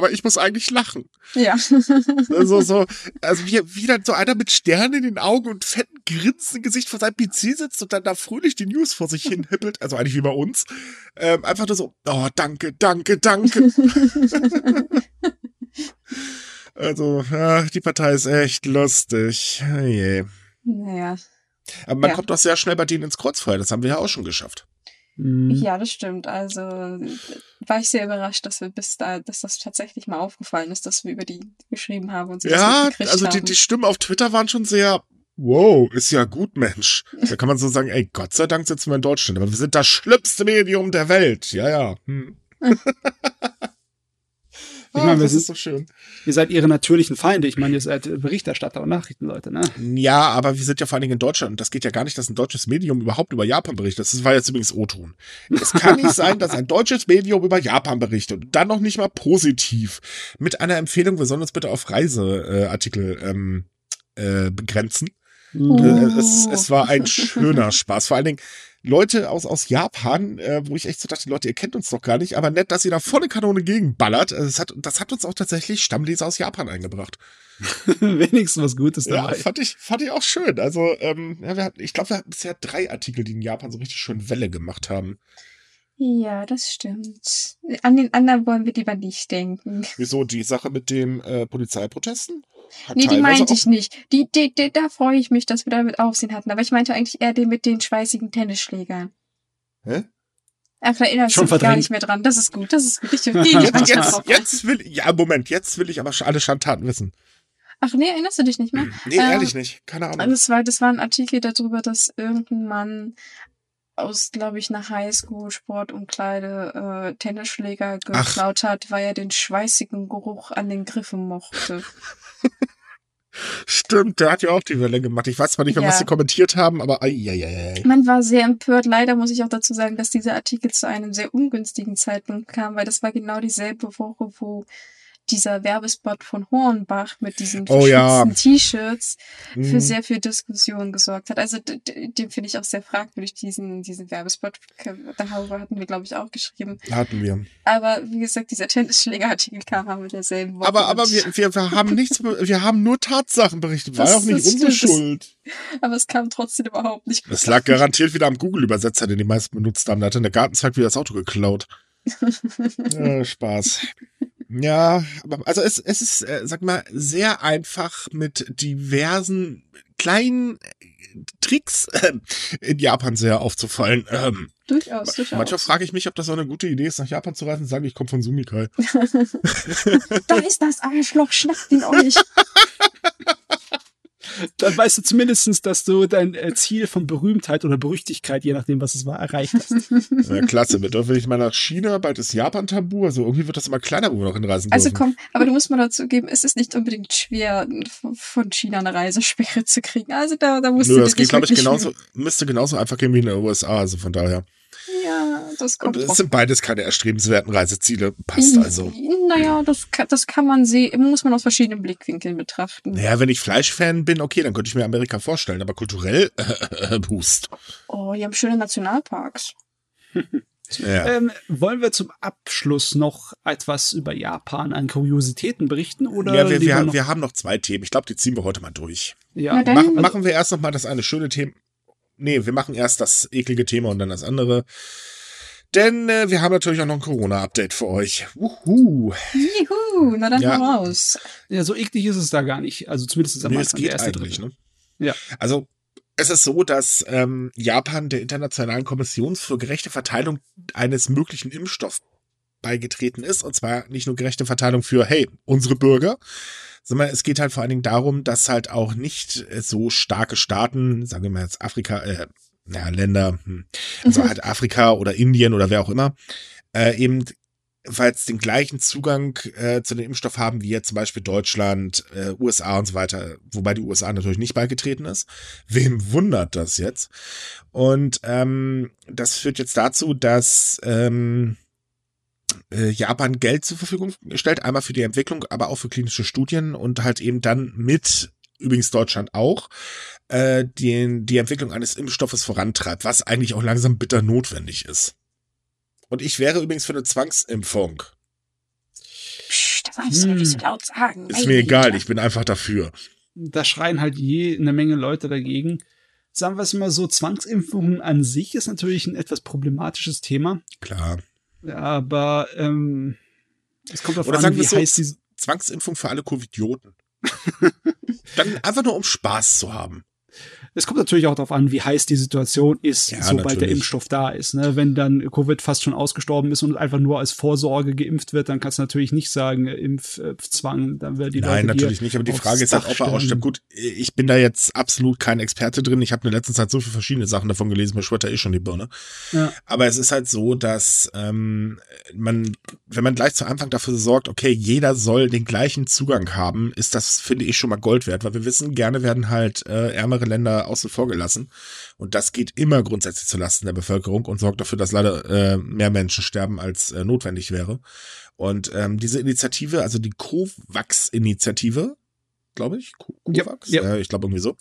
C: aber ich muss eigentlich lachen.
A: Ja.
C: Also so, also wie, wie dann so einer mit Sternen in den Augen und fetten Grinsen im Gesicht vor seinem PC sitzt und dann da fröhlich die News vor sich hin hippelt, also eigentlich wie bei uns. Ähm, einfach nur so, oh, danke, danke, danke. also, ja, die Partei ist echt lustig. Oh je.
A: Naja.
C: Aber man ja. kommt doch sehr schnell bei denen ins Kreuzfeuer, das haben wir ja auch schon geschafft.
A: Mhm. Ja, das stimmt. Also war ich sehr überrascht, dass wir bis da, dass das tatsächlich mal aufgefallen ist, dass wir über die geschrieben haben und
C: sie Ja, also die, die Stimmen auf Twitter waren schon sehr, wow, ist ja gut, Mensch. Da kann man so sagen, ey, Gott sei Dank sitzen wir in Deutschland, aber wir sind das schlimmste Medium der Welt. Ja, ja. Hm.
B: Ich meine, oh, das ist so schön. Ihr seid ihre natürlichen Feinde. Ich meine, ihr seid Berichterstatter und Nachrichtenleute, ne?
C: Ja, aber wir sind ja vor allen Dingen in Deutschland. Und das geht ja gar nicht, dass ein deutsches Medium überhaupt über Japan berichtet. Das war jetzt übrigens O-Ton. Es kann nicht sein, dass ein deutsches Medium über Japan berichtet. Und dann noch nicht mal positiv. Mit einer Empfehlung, wir sollen uns bitte auf Reiseartikel ähm, äh, begrenzen. Oh. Es, es war ein schöner Spaß. Vor allen Dingen, Leute aus, aus Japan, äh, wo ich echt so dachte, Leute, ihr kennt uns doch gar nicht, aber nett, dass ihr da volle Kanone gegenballert. Also das, hat, das hat uns auch tatsächlich Stammleser aus Japan eingebracht.
B: Wenigstens was Gutes
C: dabei. Ja, fand ich, fand ich auch schön. Also, ähm, ja, wir hatten, ich glaube, wir hatten bisher drei Artikel, die in Japan so richtig schön Welle gemacht haben.
A: Ja, das stimmt. An den anderen wollen wir lieber nicht denken.
C: Wieso? Die Sache mit den äh, Polizeiprotesten?
A: Hat nee, die meinte ich nicht. Die, die, die, da freue ich mich, dass wir damit Aufsehen hatten. Aber ich meinte eigentlich eher den mit den schweißigen Tennisschlägern.
C: Hä?
A: Ach, da erinnerst du dich gar nicht mehr dran. Das ist gut, das ist gut. Ich, nee,
C: jetzt, jetzt will, ja, Moment, jetzt will ich aber alle Schandtaten wissen.
A: Ach nee, erinnerst du dich nicht mehr?
C: Nee, ähm, ehrlich nicht. Keine Ahnung.
A: Das war, das war ein Artikel darüber, dass irgendein Mann aus, glaube ich, einer Highschool-Sportumkleide äh, Tennisschläger geklaut Ach. hat, weil er den schweißigen Geruch an den Griffen mochte.
C: Stimmt, der hat ja auch die Welle gemacht. Ich weiß zwar nicht mehr, ja. was sie kommentiert haben, aber ai, ai, ai.
A: Man war sehr empört. Leider muss ich auch dazu sagen, dass dieser Artikel zu einem sehr ungünstigen Zeitpunkt kam, weil das war genau dieselbe Woche, wo dieser Werbespot von Hornbach mit diesen
C: oh, ja.
A: T-Shirts für mhm. sehr viel Diskussion gesorgt hat. Also den finde ich auch sehr fragwürdig, diesen, diesen Werbespot. Darüber hatten wir, glaube ich, auch geschrieben.
C: Hatten wir.
A: Aber wie gesagt, dieser Tennisschlägerartikel kam aber mit derselben Woche.
C: Aber, aber wir, wir, wir haben nichts, wir haben nur Tatsachen berichtet. War auch nicht unsere Schuld.
A: aber es kam trotzdem überhaupt nicht
C: gut. Es lag garantiert wieder am Google-Übersetzer, den die meisten benutzt haben. Da hat in der Gartenzweig wieder das Auto geklaut. ja, Spaß. Ja, aber also es, es ist, äh, sag mal, sehr einfach mit diversen kleinen äh, Tricks äh, in Japan sehr aufzufallen. Ähm,
A: durchaus, durchaus.
C: Manchmal frage ich mich, ob das so eine gute Idee ist, nach Japan zu reisen und sagen, ich komme von Sumikai.
A: da ist das Arschloch, schnappt ihn euch.
B: dann weißt du zumindestens, dass du dein äh, Ziel von Berühmtheit oder Berüchtigkeit, je nachdem, was es war, erreicht hast.
C: Ja, klasse. Wir dürfen nicht mal nach China, bald ist Japan tabu. Also irgendwie wird das immer kleiner, wo wir noch hinreisen
A: also dürfen. Also komm, aber du musst mal dazu geben, es ist nicht unbedingt schwer, von China eine Reisesperre zu kriegen. Also da, da musst Nö, du
C: das geht, glaube ich, genauso, müsste genauso einfach gehen wie in den USA. Also von daher.
A: Ja, das kommt.
C: Und es sind beides keine erstrebenswerten Reiseziele. Passt also.
A: Naja, das kann, das kann man sehen, muss man aus verschiedenen Blickwinkeln betrachten.
C: Naja, wenn ich Fleischfan bin, okay, dann könnte ich mir Amerika vorstellen, aber kulturell äh, Boost.
A: Oh, die haben schöne Nationalparks.
B: Ja. Ähm, wollen wir zum Abschluss noch etwas über Japan an Kuriositäten berichten? Oder
C: ja, wir, wir, haben, wir haben noch zwei Themen. Ich glaube, die ziehen wir heute mal durch. Ja. Mach, machen wir erst noch mal das eine schöne Thema. Nee, wir machen erst das eklige Thema und dann das andere. Denn äh, wir haben natürlich auch noch ein Corona-Update für euch.
A: Wuhu. Juhu, na dann ja. mal raus.
B: Ja, so eklig ist es da gar nicht. Also zumindest am
C: nee, es geht eigentlich,
B: Dritte.
C: ne? Ja. Also es ist so, dass ähm, Japan der Internationalen Kommission für gerechte Verteilung eines möglichen Impfstoffs beigetreten ist. Und zwar nicht nur gerechte Verteilung für, hey, unsere Bürger, sondern es geht halt vor allen Dingen darum, dass halt auch nicht so starke Staaten, sagen wir mal jetzt Afrika, äh, ja, Länder, hm, also mhm. halt Afrika oder Indien oder wer auch immer, äh, eben ebenfalls den gleichen Zugang äh, zu dem Impfstoff haben wie jetzt zum Beispiel Deutschland, äh, USA und so weiter, wobei die USA natürlich nicht beigetreten ist. Wem wundert das jetzt? Und ähm, das führt jetzt dazu, dass ähm, äh, Japan Geld zur Verfügung stellt, einmal für die Entwicklung, aber auch für klinische Studien und halt eben dann mit übrigens Deutschland auch, äh, die, die Entwicklung eines Impfstoffes vorantreibt, was eigentlich auch langsam bitter notwendig ist. Und ich wäre übrigens für eine Zwangsimpfung.
A: Psst, das darfst du nicht so laut sagen.
C: Ist mir egal, ich bin einfach dafür.
B: Da schreien halt je eine Menge Leute dagegen. Sagen wir es mal so, Zwangsimpfungen an sich ist natürlich ein etwas problematisches Thema.
C: Klar.
B: Aber ähm, es kommt auf
C: Oder
B: an,
C: sagen
B: wie
C: wir so,
B: heiß die.
C: Zwangsimpfung für alle Covidioten. Dann einfach nur um Spaß zu haben.
B: Es kommt natürlich auch darauf an, wie heiß die Situation ist,
C: Ja,
B: sobald der
C: natürlich.
B: Impfstoff da ist. Ne? Wenn dann Covid fast schon ausgestorben ist und einfach nur als Vorsorge geimpft wird, dann kannst du natürlich nicht sagen, äh, Impfzwang, dann werden die
C: Nein,
B: Leute
C: natürlich nicht, aber die Frage ist halt,
B: Dach
C: ob er ausstimmt. Gut, ich bin da jetzt absolut kein Experte drin. Ich habe in der letzten Zeit so viele verschiedene Sachen davon gelesen, mir schwört da eh schon die Birne.
B: Ja.
C: Aber es ist halt so, dass ähm, man, wenn man gleich zu Anfang dafür sorgt, okay, jeder soll den gleichen Zugang haben, ist das, finde ich, schon mal Gold wert, weil wir wissen, gerne werden halt äh, ärmere Länder außen vor gelassen. Und das geht immer grundsätzlich zulasten der Bevölkerung und sorgt dafür, dass leider äh, mehr Menschen sterben, als äh, notwendig wäre. Und ähm, diese Initiative, also die COVAX-Initiative, glaube ich, Co-
B: Ja,
C: COVAX,
B: ja.
C: Äh, ich glaube irgendwie so,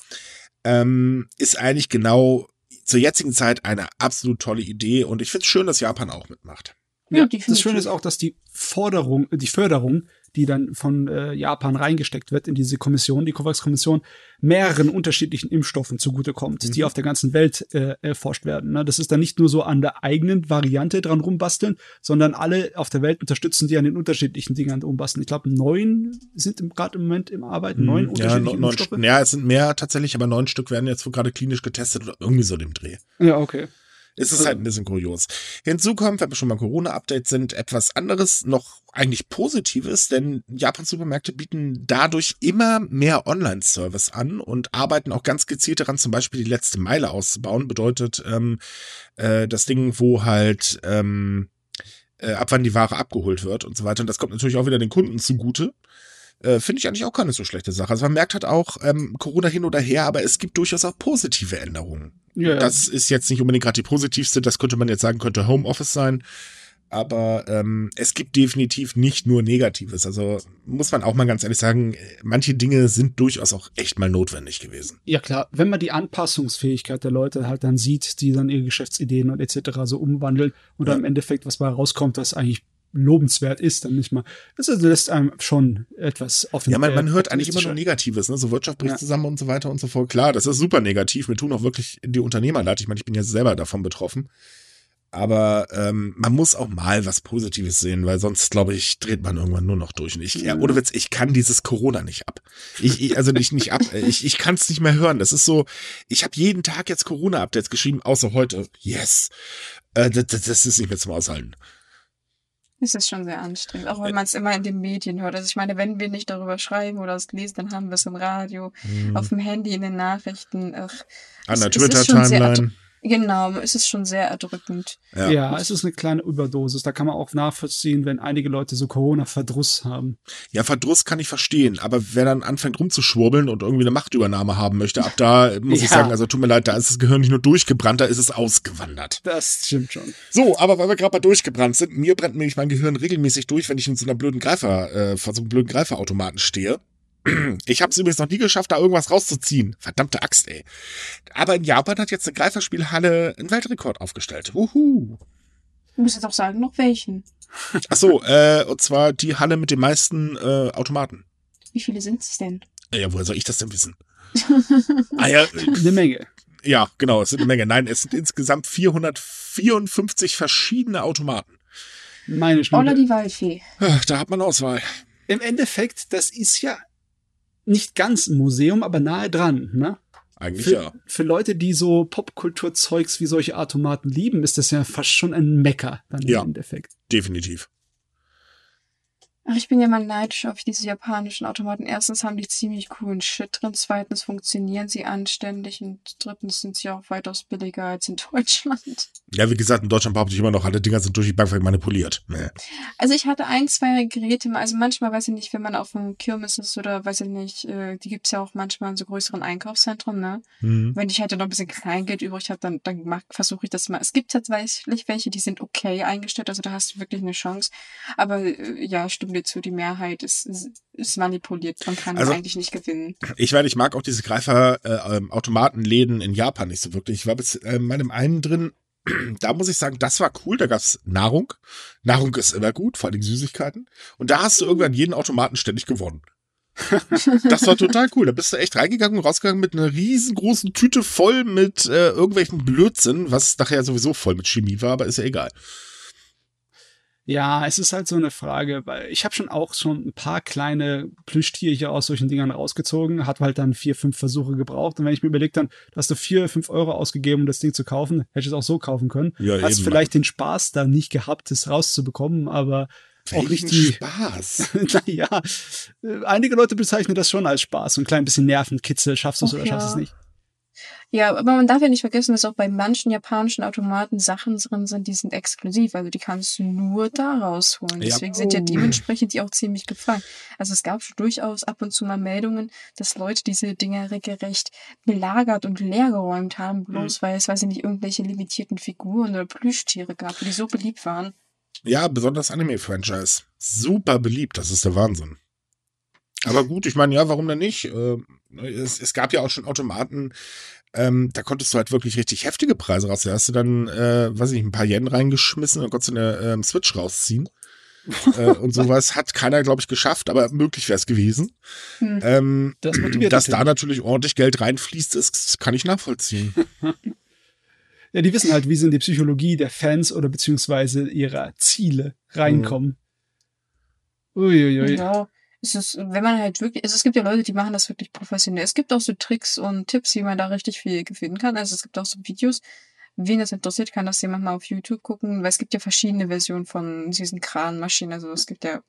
C: ähm, ist eigentlich genau zur jetzigen Zeit eine absolut tolle Idee und ich finde es schön, dass Japan auch mitmacht.
B: Ja,
A: Ja,
B: das. Schöne ist auch, dass die Forderung, die Förderung, die dann von äh, Japan reingesteckt wird in diese Kommission, die COVAX-Kommission, mehreren unterschiedlichen Impfstoffen zugutekommt, die auf der ganzen Welt äh, erforscht werden. Ne? Das ist dann nicht nur so an der eigenen Variante dran rumbasteln, sondern alle auf der Welt unterstützen, die an den unterschiedlichen Dingern rumbasteln. Ich glaube, neun sind gerade im Moment im Arbeiten, neun
C: ja,
B: unterschiedliche
C: neun, neun,
B: Impfstoffe.
C: ja, es sind mehr tatsächlich, aber neun Stück werden jetzt wohl gerade klinisch getestet oder irgendwie so dem Dreh.
B: Ja, okay.
C: Es ist
B: Also-
C: halt ein bisschen kurios. Hinzu kommt, wenn wir schon mal Corona-Update sind, etwas anderes, noch eigentlich Positives, denn Japans Supermärkte bieten dadurch immer mehr Online-Service an und arbeiten auch ganz gezielt daran, zum Beispiel die letzte Meile auszubauen. Bedeutet ähm, äh, das Ding, wo halt ähm, äh, ab wann die Ware abgeholt wird und so weiter. Und das kommt natürlich auch wieder den Kunden zugute. Äh, Finde ich eigentlich auch keine so schlechte Sache. Also man merkt halt auch, ähm, Corona hin oder her, aber es gibt durchaus auch positive Änderungen.
B: Ja.
C: Das ist jetzt nicht unbedingt gerade die positivste, das könnte man jetzt sagen, könnte Homeoffice sein. Aber ähm, es gibt definitiv nicht nur Negatives. Also muss man auch mal ganz ehrlich sagen, manche Dinge sind durchaus auch echt mal notwendig gewesen.
B: Ja klar, wenn man die Anpassungsfähigkeit der Leute halt dann sieht, die dann ihre Geschäftsideen und etc. so umwandeln und
C: Ja.
B: im Endeffekt was bei rauskommt, was eigentlich lobenswert ist, dann nicht mal. Das lässt einem schon etwas offen.
C: Ja, man, man hört eigentlich immer nur. Negatives, ne? So Wirtschaft bricht
B: Ja.
C: zusammen und so weiter und so fort. Klar, das ist super negativ. Mir tun auch wirklich die Unternehmer leid. Ich meine, ich bin ja selber davon betroffen. Aber ähm, man muss auch mal was Positives sehen, weil sonst, glaube ich, dreht man irgendwann nur noch durch. Und ich, ja, ohne Witz, ich kann dieses Corona nicht ab. Ich, ich also nicht, nicht ab. Ich, ich kann es nicht mehr hören. Das ist so, ich habe jeden Tag jetzt Corona-Updates geschrieben, außer heute. Yes. Äh, das das ist nicht mehr zum Aushalten.
A: Es ist schon sehr anstrengend, auch wenn man es immer in den Medien hört. Also ich meine, wenn wir nicht darüber schreiben oder es lesen, dann haben wir es im Radio, auf dem Handy, in den Nachrichten. Ach,
C: An der
A: es- sehr
C: Twitter-Timeline.
A: Genau, es ist schon sehr erdrückend.
C: Ja.
B: Ja. es ist eine kleine Überdosis. Da kann man auch nachvollziehen, wenn einige Leute so Corona-Verdruss haben.
C: Ja, Verdruss kann ich verstehen, aber wer dann anfängt rumzuschwurbeln und irgendwie eine Machtübernahme haben möchte, ab da muss ich
B: Ja.
C: sagen, also tut mir leid, da ist das Gehirn nicht nur durchgebrannt, da ist es ausgewandert.
B: Das stimmt schon.
C: So, aber weil wir gerade bei durchgebrannt sind, mir brennt nämlich mein Gehirn regelmäßig durch, wenn ich in so einer blöden Greifer, äh, vor so einem blöden Greiferautomaten stehe. Ich habe es übrigens noch nie geschafft, da irgendwas rauszuziehen. Verdammte Axt, ey. Aber in Japan hat jetzt eine Greiferspielhalle einen Weltrekord aufgestellt. Wuhu.
A: Du musst jetzt auch sagen, noch welchen.
C: Ach so, äh, und zwar die Halle mit den meisten äh, Automaten.
A: Wie viele sind es denn?
C: Äh, Ja, woher soll ich das denn wissen? ah ja, äh,
B: Eine Menge.
C: ja, genau, es sind eine Menge. Nein, es sind insgesamt 454 verschiedene Automaten.
B: Meine
A: Olla
B: Schnuppe.
A: die Waldfee.
C: Ah, Da hat man Auswahl.
B: Im Endeffekt, das ist ja nicht ganz ein Museum, aber nahe dran, ne?
C: Eigentlich
B: Für,
C: ja.
B: für Leute, die so Popkulturzeugs wie solche Automaten lieben, ist das ja fast schon ein Mecker dann
C: Ja.
B: im Endeffekt.
C: Definitiv.
A: Ach, ich bin ja mal neidisch auf diese japanischen Automaten. Erstens haben die ziemlich coolen Shit drin, zweitens funktionieren sie anständig und drittens sind sie auch weitaus billiger als in Deutschland.
C: Ja, wie gesagt, in Deutschland behaupte ich immer noch, alle Dinger sind durch die Bank manipuliert. Nee.
A: Also ich hatte ein, zwei Geräte, also manchmal, weiß ich nicht, wenn man auf einem Kirmes ist oder weiß ich nicht, äh, die gibt's ja auch manchmal in so größeren Einkaufszentren, ne? Mhm. Wenn ich halt noch ein bisschen Kleingeld übrig habe, dann, dann versuche ich das mal. Es gibt tatsächlich welche, die sind okay eingestellt, also da hast du wirklich eine Chance. Aber äh, ja, stimmt dir zu, die Mehrheit ist, ist, ist manipuliert. Man kann also, eigentlich nicht gewinnen.
C: Ich werde, ich mag auch diese Greifer-Automatenläden äh, in Japan nicht so wirklich. Ich war bis äh, meinem einen drin, da muss ich sagen, das war cool. Da gab's Nahrung. Nahrung ist immer gut, vor allem Süßigkeiten. Und da hast du irgendwann jeden Automaten ständig gewonnen. das war total cool. Da bist du echt reingegangen und rausgegangen mit einer riesengroßen Tüte voll mit äh, irgendwelchen Blödsinn, was nachher sowieso voll mit Chemie war, aber ist ja egal.
B: Ja, es ist halt so eine Frage, weil ich habe schon auch schon ein paar kleine Plüschtierchen aus solchen Dingern rausgezogen, hat halt dann vier, fünf Versuche gebraucht. Und wenn ich mir überlegt dann, da hast du vier, fünf Euro ausgegeben, um das Ding zu kaufen, hätte ich es auch so kaufen können. Ja, Hast vielleicht den Spaß da nicht gehabt, das rauszubekommen, aber
C: Welchen auch nicht die Spaß.
B: naja, einige Leute bezeichnen das schon als Spaß. So ein klein bisschen Nervenkitzel, schaffst du es oder ja. schaffst du es nicht.
A: Ja, aber man darf ja nicht vergessen, dass auch bei manchen japanischen Automaten Sachen drin sind, die sind exklusiv. Also die kannst du nur da rausholen. Deswegen ja. sind ja dementsprechend die auch ziemlich gefallen. Also es gab schon durchaus ab und zu mal Meldungen, dass Leute diese Dinger regelrecht belagert und leergeräumt haben, bloß mhm. weil es, weiß ich nicht, irgendwelche limitierten Figuren oder Plüschtiere gab, die so beliebt waren.
C: Ja, besonders Anime-Franchise. Super beliebt, das ist der Wahnsinn. Aber gut, ich meine, ja, warum denn nicht? Äh, es, es gab ja auch schon Automaten, ähm, da konntest du halt wirklich richtig heftige Preise raus. Da hast du dann, äh, weiß ich nicht, ein paar Yen reingeschmissen und konntest eine ähm, Switch rausziehen. äh, und sowas hat keiner, glaube ich, geschafft, aber möglich wäre es gewesen. Hm. Ähm, das dass da natürlich ordentlich Geld reinfließt, ist, kann ich nachvollziehen.
B: ja, die wissen halt, wie sie in die Psychologie der Fans oder beziehungsweise ihrer Ziele reinkommen.
A: Uiuiui. Ja es ist, wenn man halt wirklich, also es gibt ja Leute, die machen das wirklich professionell. Es gibt auch so Tricks und Tipps, wie man da richtig viel gewinnen kann. Also es gibt auch so Videos. Wen das interessiert, kann das jemand mal auf YouTube gucken, weil es gibt ja verschiedene Versionen von diesen Kranmaschinen. Also es gibt ja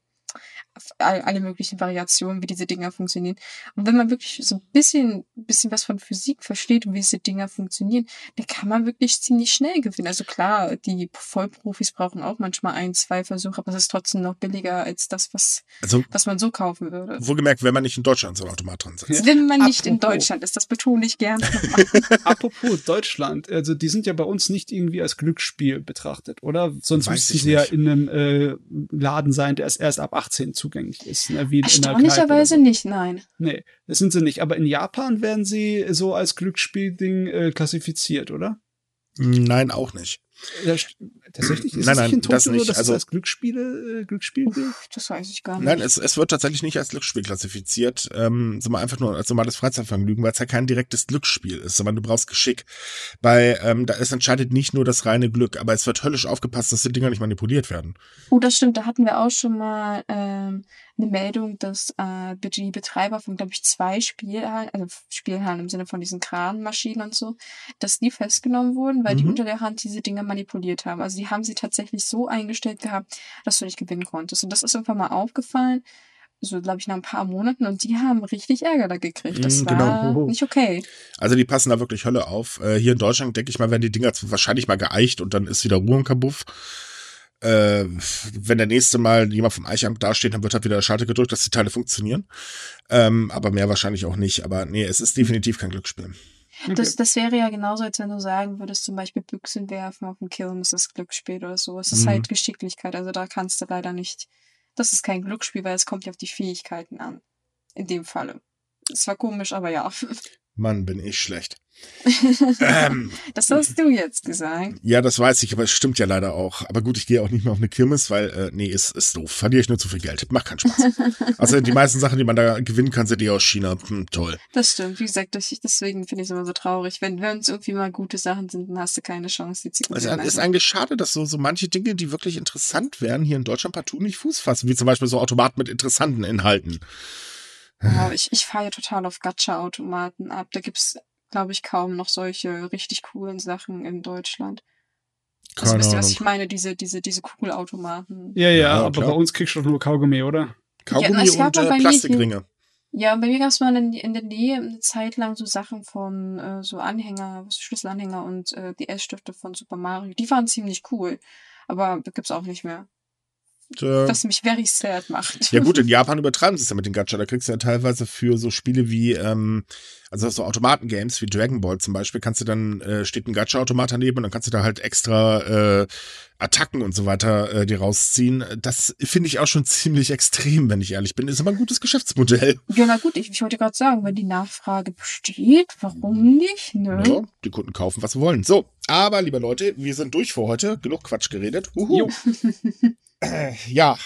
A: alle möglichen Variationen, wie diese Dinger funktionieren. Und wenn man wirklich so ein bisschen, bisschen was von Physik versteht und wie diese Dinger funktionieren, dann kann man wirklich ziemlich schnell gewinnen. Also klar, die Vollprofis brauchen auch manchmal ein, zwei Versuche, aber es ist trotzdem noch billiger als das, was, also, was man so kaufen würde.
C: Wohlgemerkt, wenn man nicht in Deutschland so ein Automat dran
A: sitzt. Wenn man nicht in Deutschland ist, das betone ich gerne.
B: Apropos Deutschland, also die sind ja bei uns nicht irgendwie als Glücksspiel betrachtet, oder? Sonst müssten sie ja in einem äh, Laden sein, der ist erst ab 18 zugänglich ist. Ne,
A: wie Erstaunlicherweise so. nicht, nein.
B: Nee, das sind sie nicht. Aber in Japan werden sie so als Glücksspielding äh, klassifiziert, oder?
C: Nein, auch nicht.
B: Tatsächlich ist
C: nein, nein,
B: in
C: Tokio das nicht.
B: Dass also, als Glücksspiele, äh, Glücksspiel
A: Uff, Das weiß ich gar nicht.
C: Nein, es, es wird tatsächlich nicht als Glücksspiel klassifiziert, ähm, sondern einfach nur als normales Freizeitvergnügen, weil es ja kein direktes Glücksspiel ist, sondern du brauchst Geschick. Bei, ähm, da ist entscheidet nicht nur das reine Glück, aber es wird höllisch aufgepasst, dass die Dinger nicht manipuliert werden.
A: Oh, das stimmt. Da hatten wir auch schon mal ähm, eine Meldung, dass äh, die Betreiber von, glaube ich, zwei Spielhallen, also Spielhallen im Sinne von diesen Kranmaschinen und so, dass die festgenommen wurden, weil mhm. die unter der Hand diese Dinger manipuliert haben. Also die haben sie tatsächlich so eingestellt gehabt, dass du nicht gewinnen konntest. Und das ist irgendwann mal aufgefallen, so glaube ich nach ein paar Monaten und die haben richtig Ärger da gekriegt. Das war genau. nicht okay.
C: Also die passen da wirklich Hölle auf. Äh, hier in Deutschland denke ich mal, werden die Dinger wahrscheinlich mal geeicht und dann ist wieder Ruhe im Kabuff äh, wenn der nächste Mal jemand vom Eichamt dasteht, dann wird halt wieder der Schalter gedrückt, dass die Teile funktionieren. Ähm, aber mehr wahrscheinlich auch nicht. Aber nee, es ist definitiv kein Glücksspiel.
A: Das, das wäre ja genauso, als wenn du sagen würdest, zum Beispiel Büchsen werfen auf dem Killen ist das Glücksspiel oder so. Es ist mhm. halt Geschicklichkeit. Also da kannst du leider nicht. Das ist kein Glücksspiel, weil es kommt ja auf die Fähigkeiten an. In dem Falle. Es war komisch, aber ja.
C: Mann, bin ich schlecht.
A: ähm, das hast du jetzt gesagt.
C: Ja, das weiß ich, aber es stimmt ja leider auch. Aber gut, ich gehe auch nicht mehr auf eine Kirmes, weil, äh, nee, ist, ist doof. Verliere ich nur zu viel Geld. Macht keinen Spaß. also die meisten Sachen, die man da gewinnen kann, sind die aus China. Hm, toll.
A: Das stimmt. Wie gesagt, deswegen finde ich es immer so traurig. Wenn, es irgendwie mal gute Sachen sind, dann hast du keine Chance, die zu
C: gewinnen. Also, es ist eigentlich schade, dass so, so manche Dinge, die wirklich interessant wären, hier in Deutschland partout nicht Fuß fassen. Wie zum Beispiel so Automaten mit interessanten Inhalten.
A: Ja, ich, ich fahre ja total auf Gacha-Automaten ab. Da gibt's glaube ich, kaum noch solche richtig coolen Sachen in Deutschland. Also wisst ihr, was ich meine? Diese, diese, diese Kugelautomaten.
B: Ja, ja, ja aber klar. bei uns kriegst du doch nur Kaugummi, oder?
C: Kaugummi ja, und äh, Plastikringe.
A: Ja, bei mir gab es mal in, in, der Nähe eine Zeit lang so Sachen von äh, so Anhänger, Schlüsselanhänger und äh, die S-Stifte von Super Mario. Die waren ziemlich cool. Aber gibt's auch nicht mehr. Äh, was mich very sad macht.
C: Ja gut, in Japan übertreiben sie es ja mit den Gacha. Da kriegst du ja teilweise für so Spiele wie, ähm, also so Automaten-Games wie Dragon Ball zum Beispiel, kannst du dann, äh, steht ein Gacha-Automat daneben und dann kannst du da halt extra äh, Attacken und so weiter äh, dir rausziehen. Das finde ich auch schon ziemlich extrem, wenn ich ehrlich bin. Ist aber ein gutes Geschäftsmodell.
A: Ja, na gut, ich, ich wollte gerade sagen, wenn die Nachfrage besteht, warum nicht, ne? Ja,
C: die Kunden kaufen, was sie wollen. So, aber, liebe Leute, wir sind durch für heute. Genug Quatsch geredet. Uhu. Äh, ja,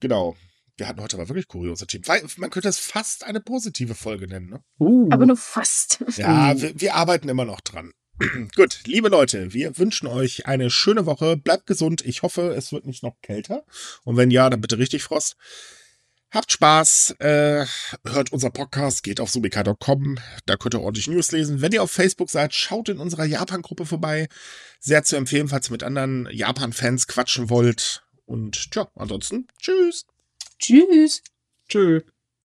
C: genau. Wir hatten heute aber wirklich kuriose Themen. Man könnte es fast eine positive Folge nennen, ne?
A: Uh. Aber nur fast.
C: Ja, wir, wir arbeiten immer noch dran. Gut, liebe Leute, wir wünschen euch eine schöne Woche. Bleibt gesund. Ich hoffe, es wird nicht noch kälter. Und wenn ja, dann bitte richtig Frost. Habt Spaß, äh, hört unser Podcast, geht auf subika.com, da könnt ihr ordentlich News lesen. Wenn ihr auf Facebook seid, schaut in unserer Japan-Gruppe vorbei. Sehr zu empfehlen, falls ihr mit anderen Japan-Fans quatschen wollt. Und tja, ansonsten, tschüss.
A: Tschüss.
B: Tschüss.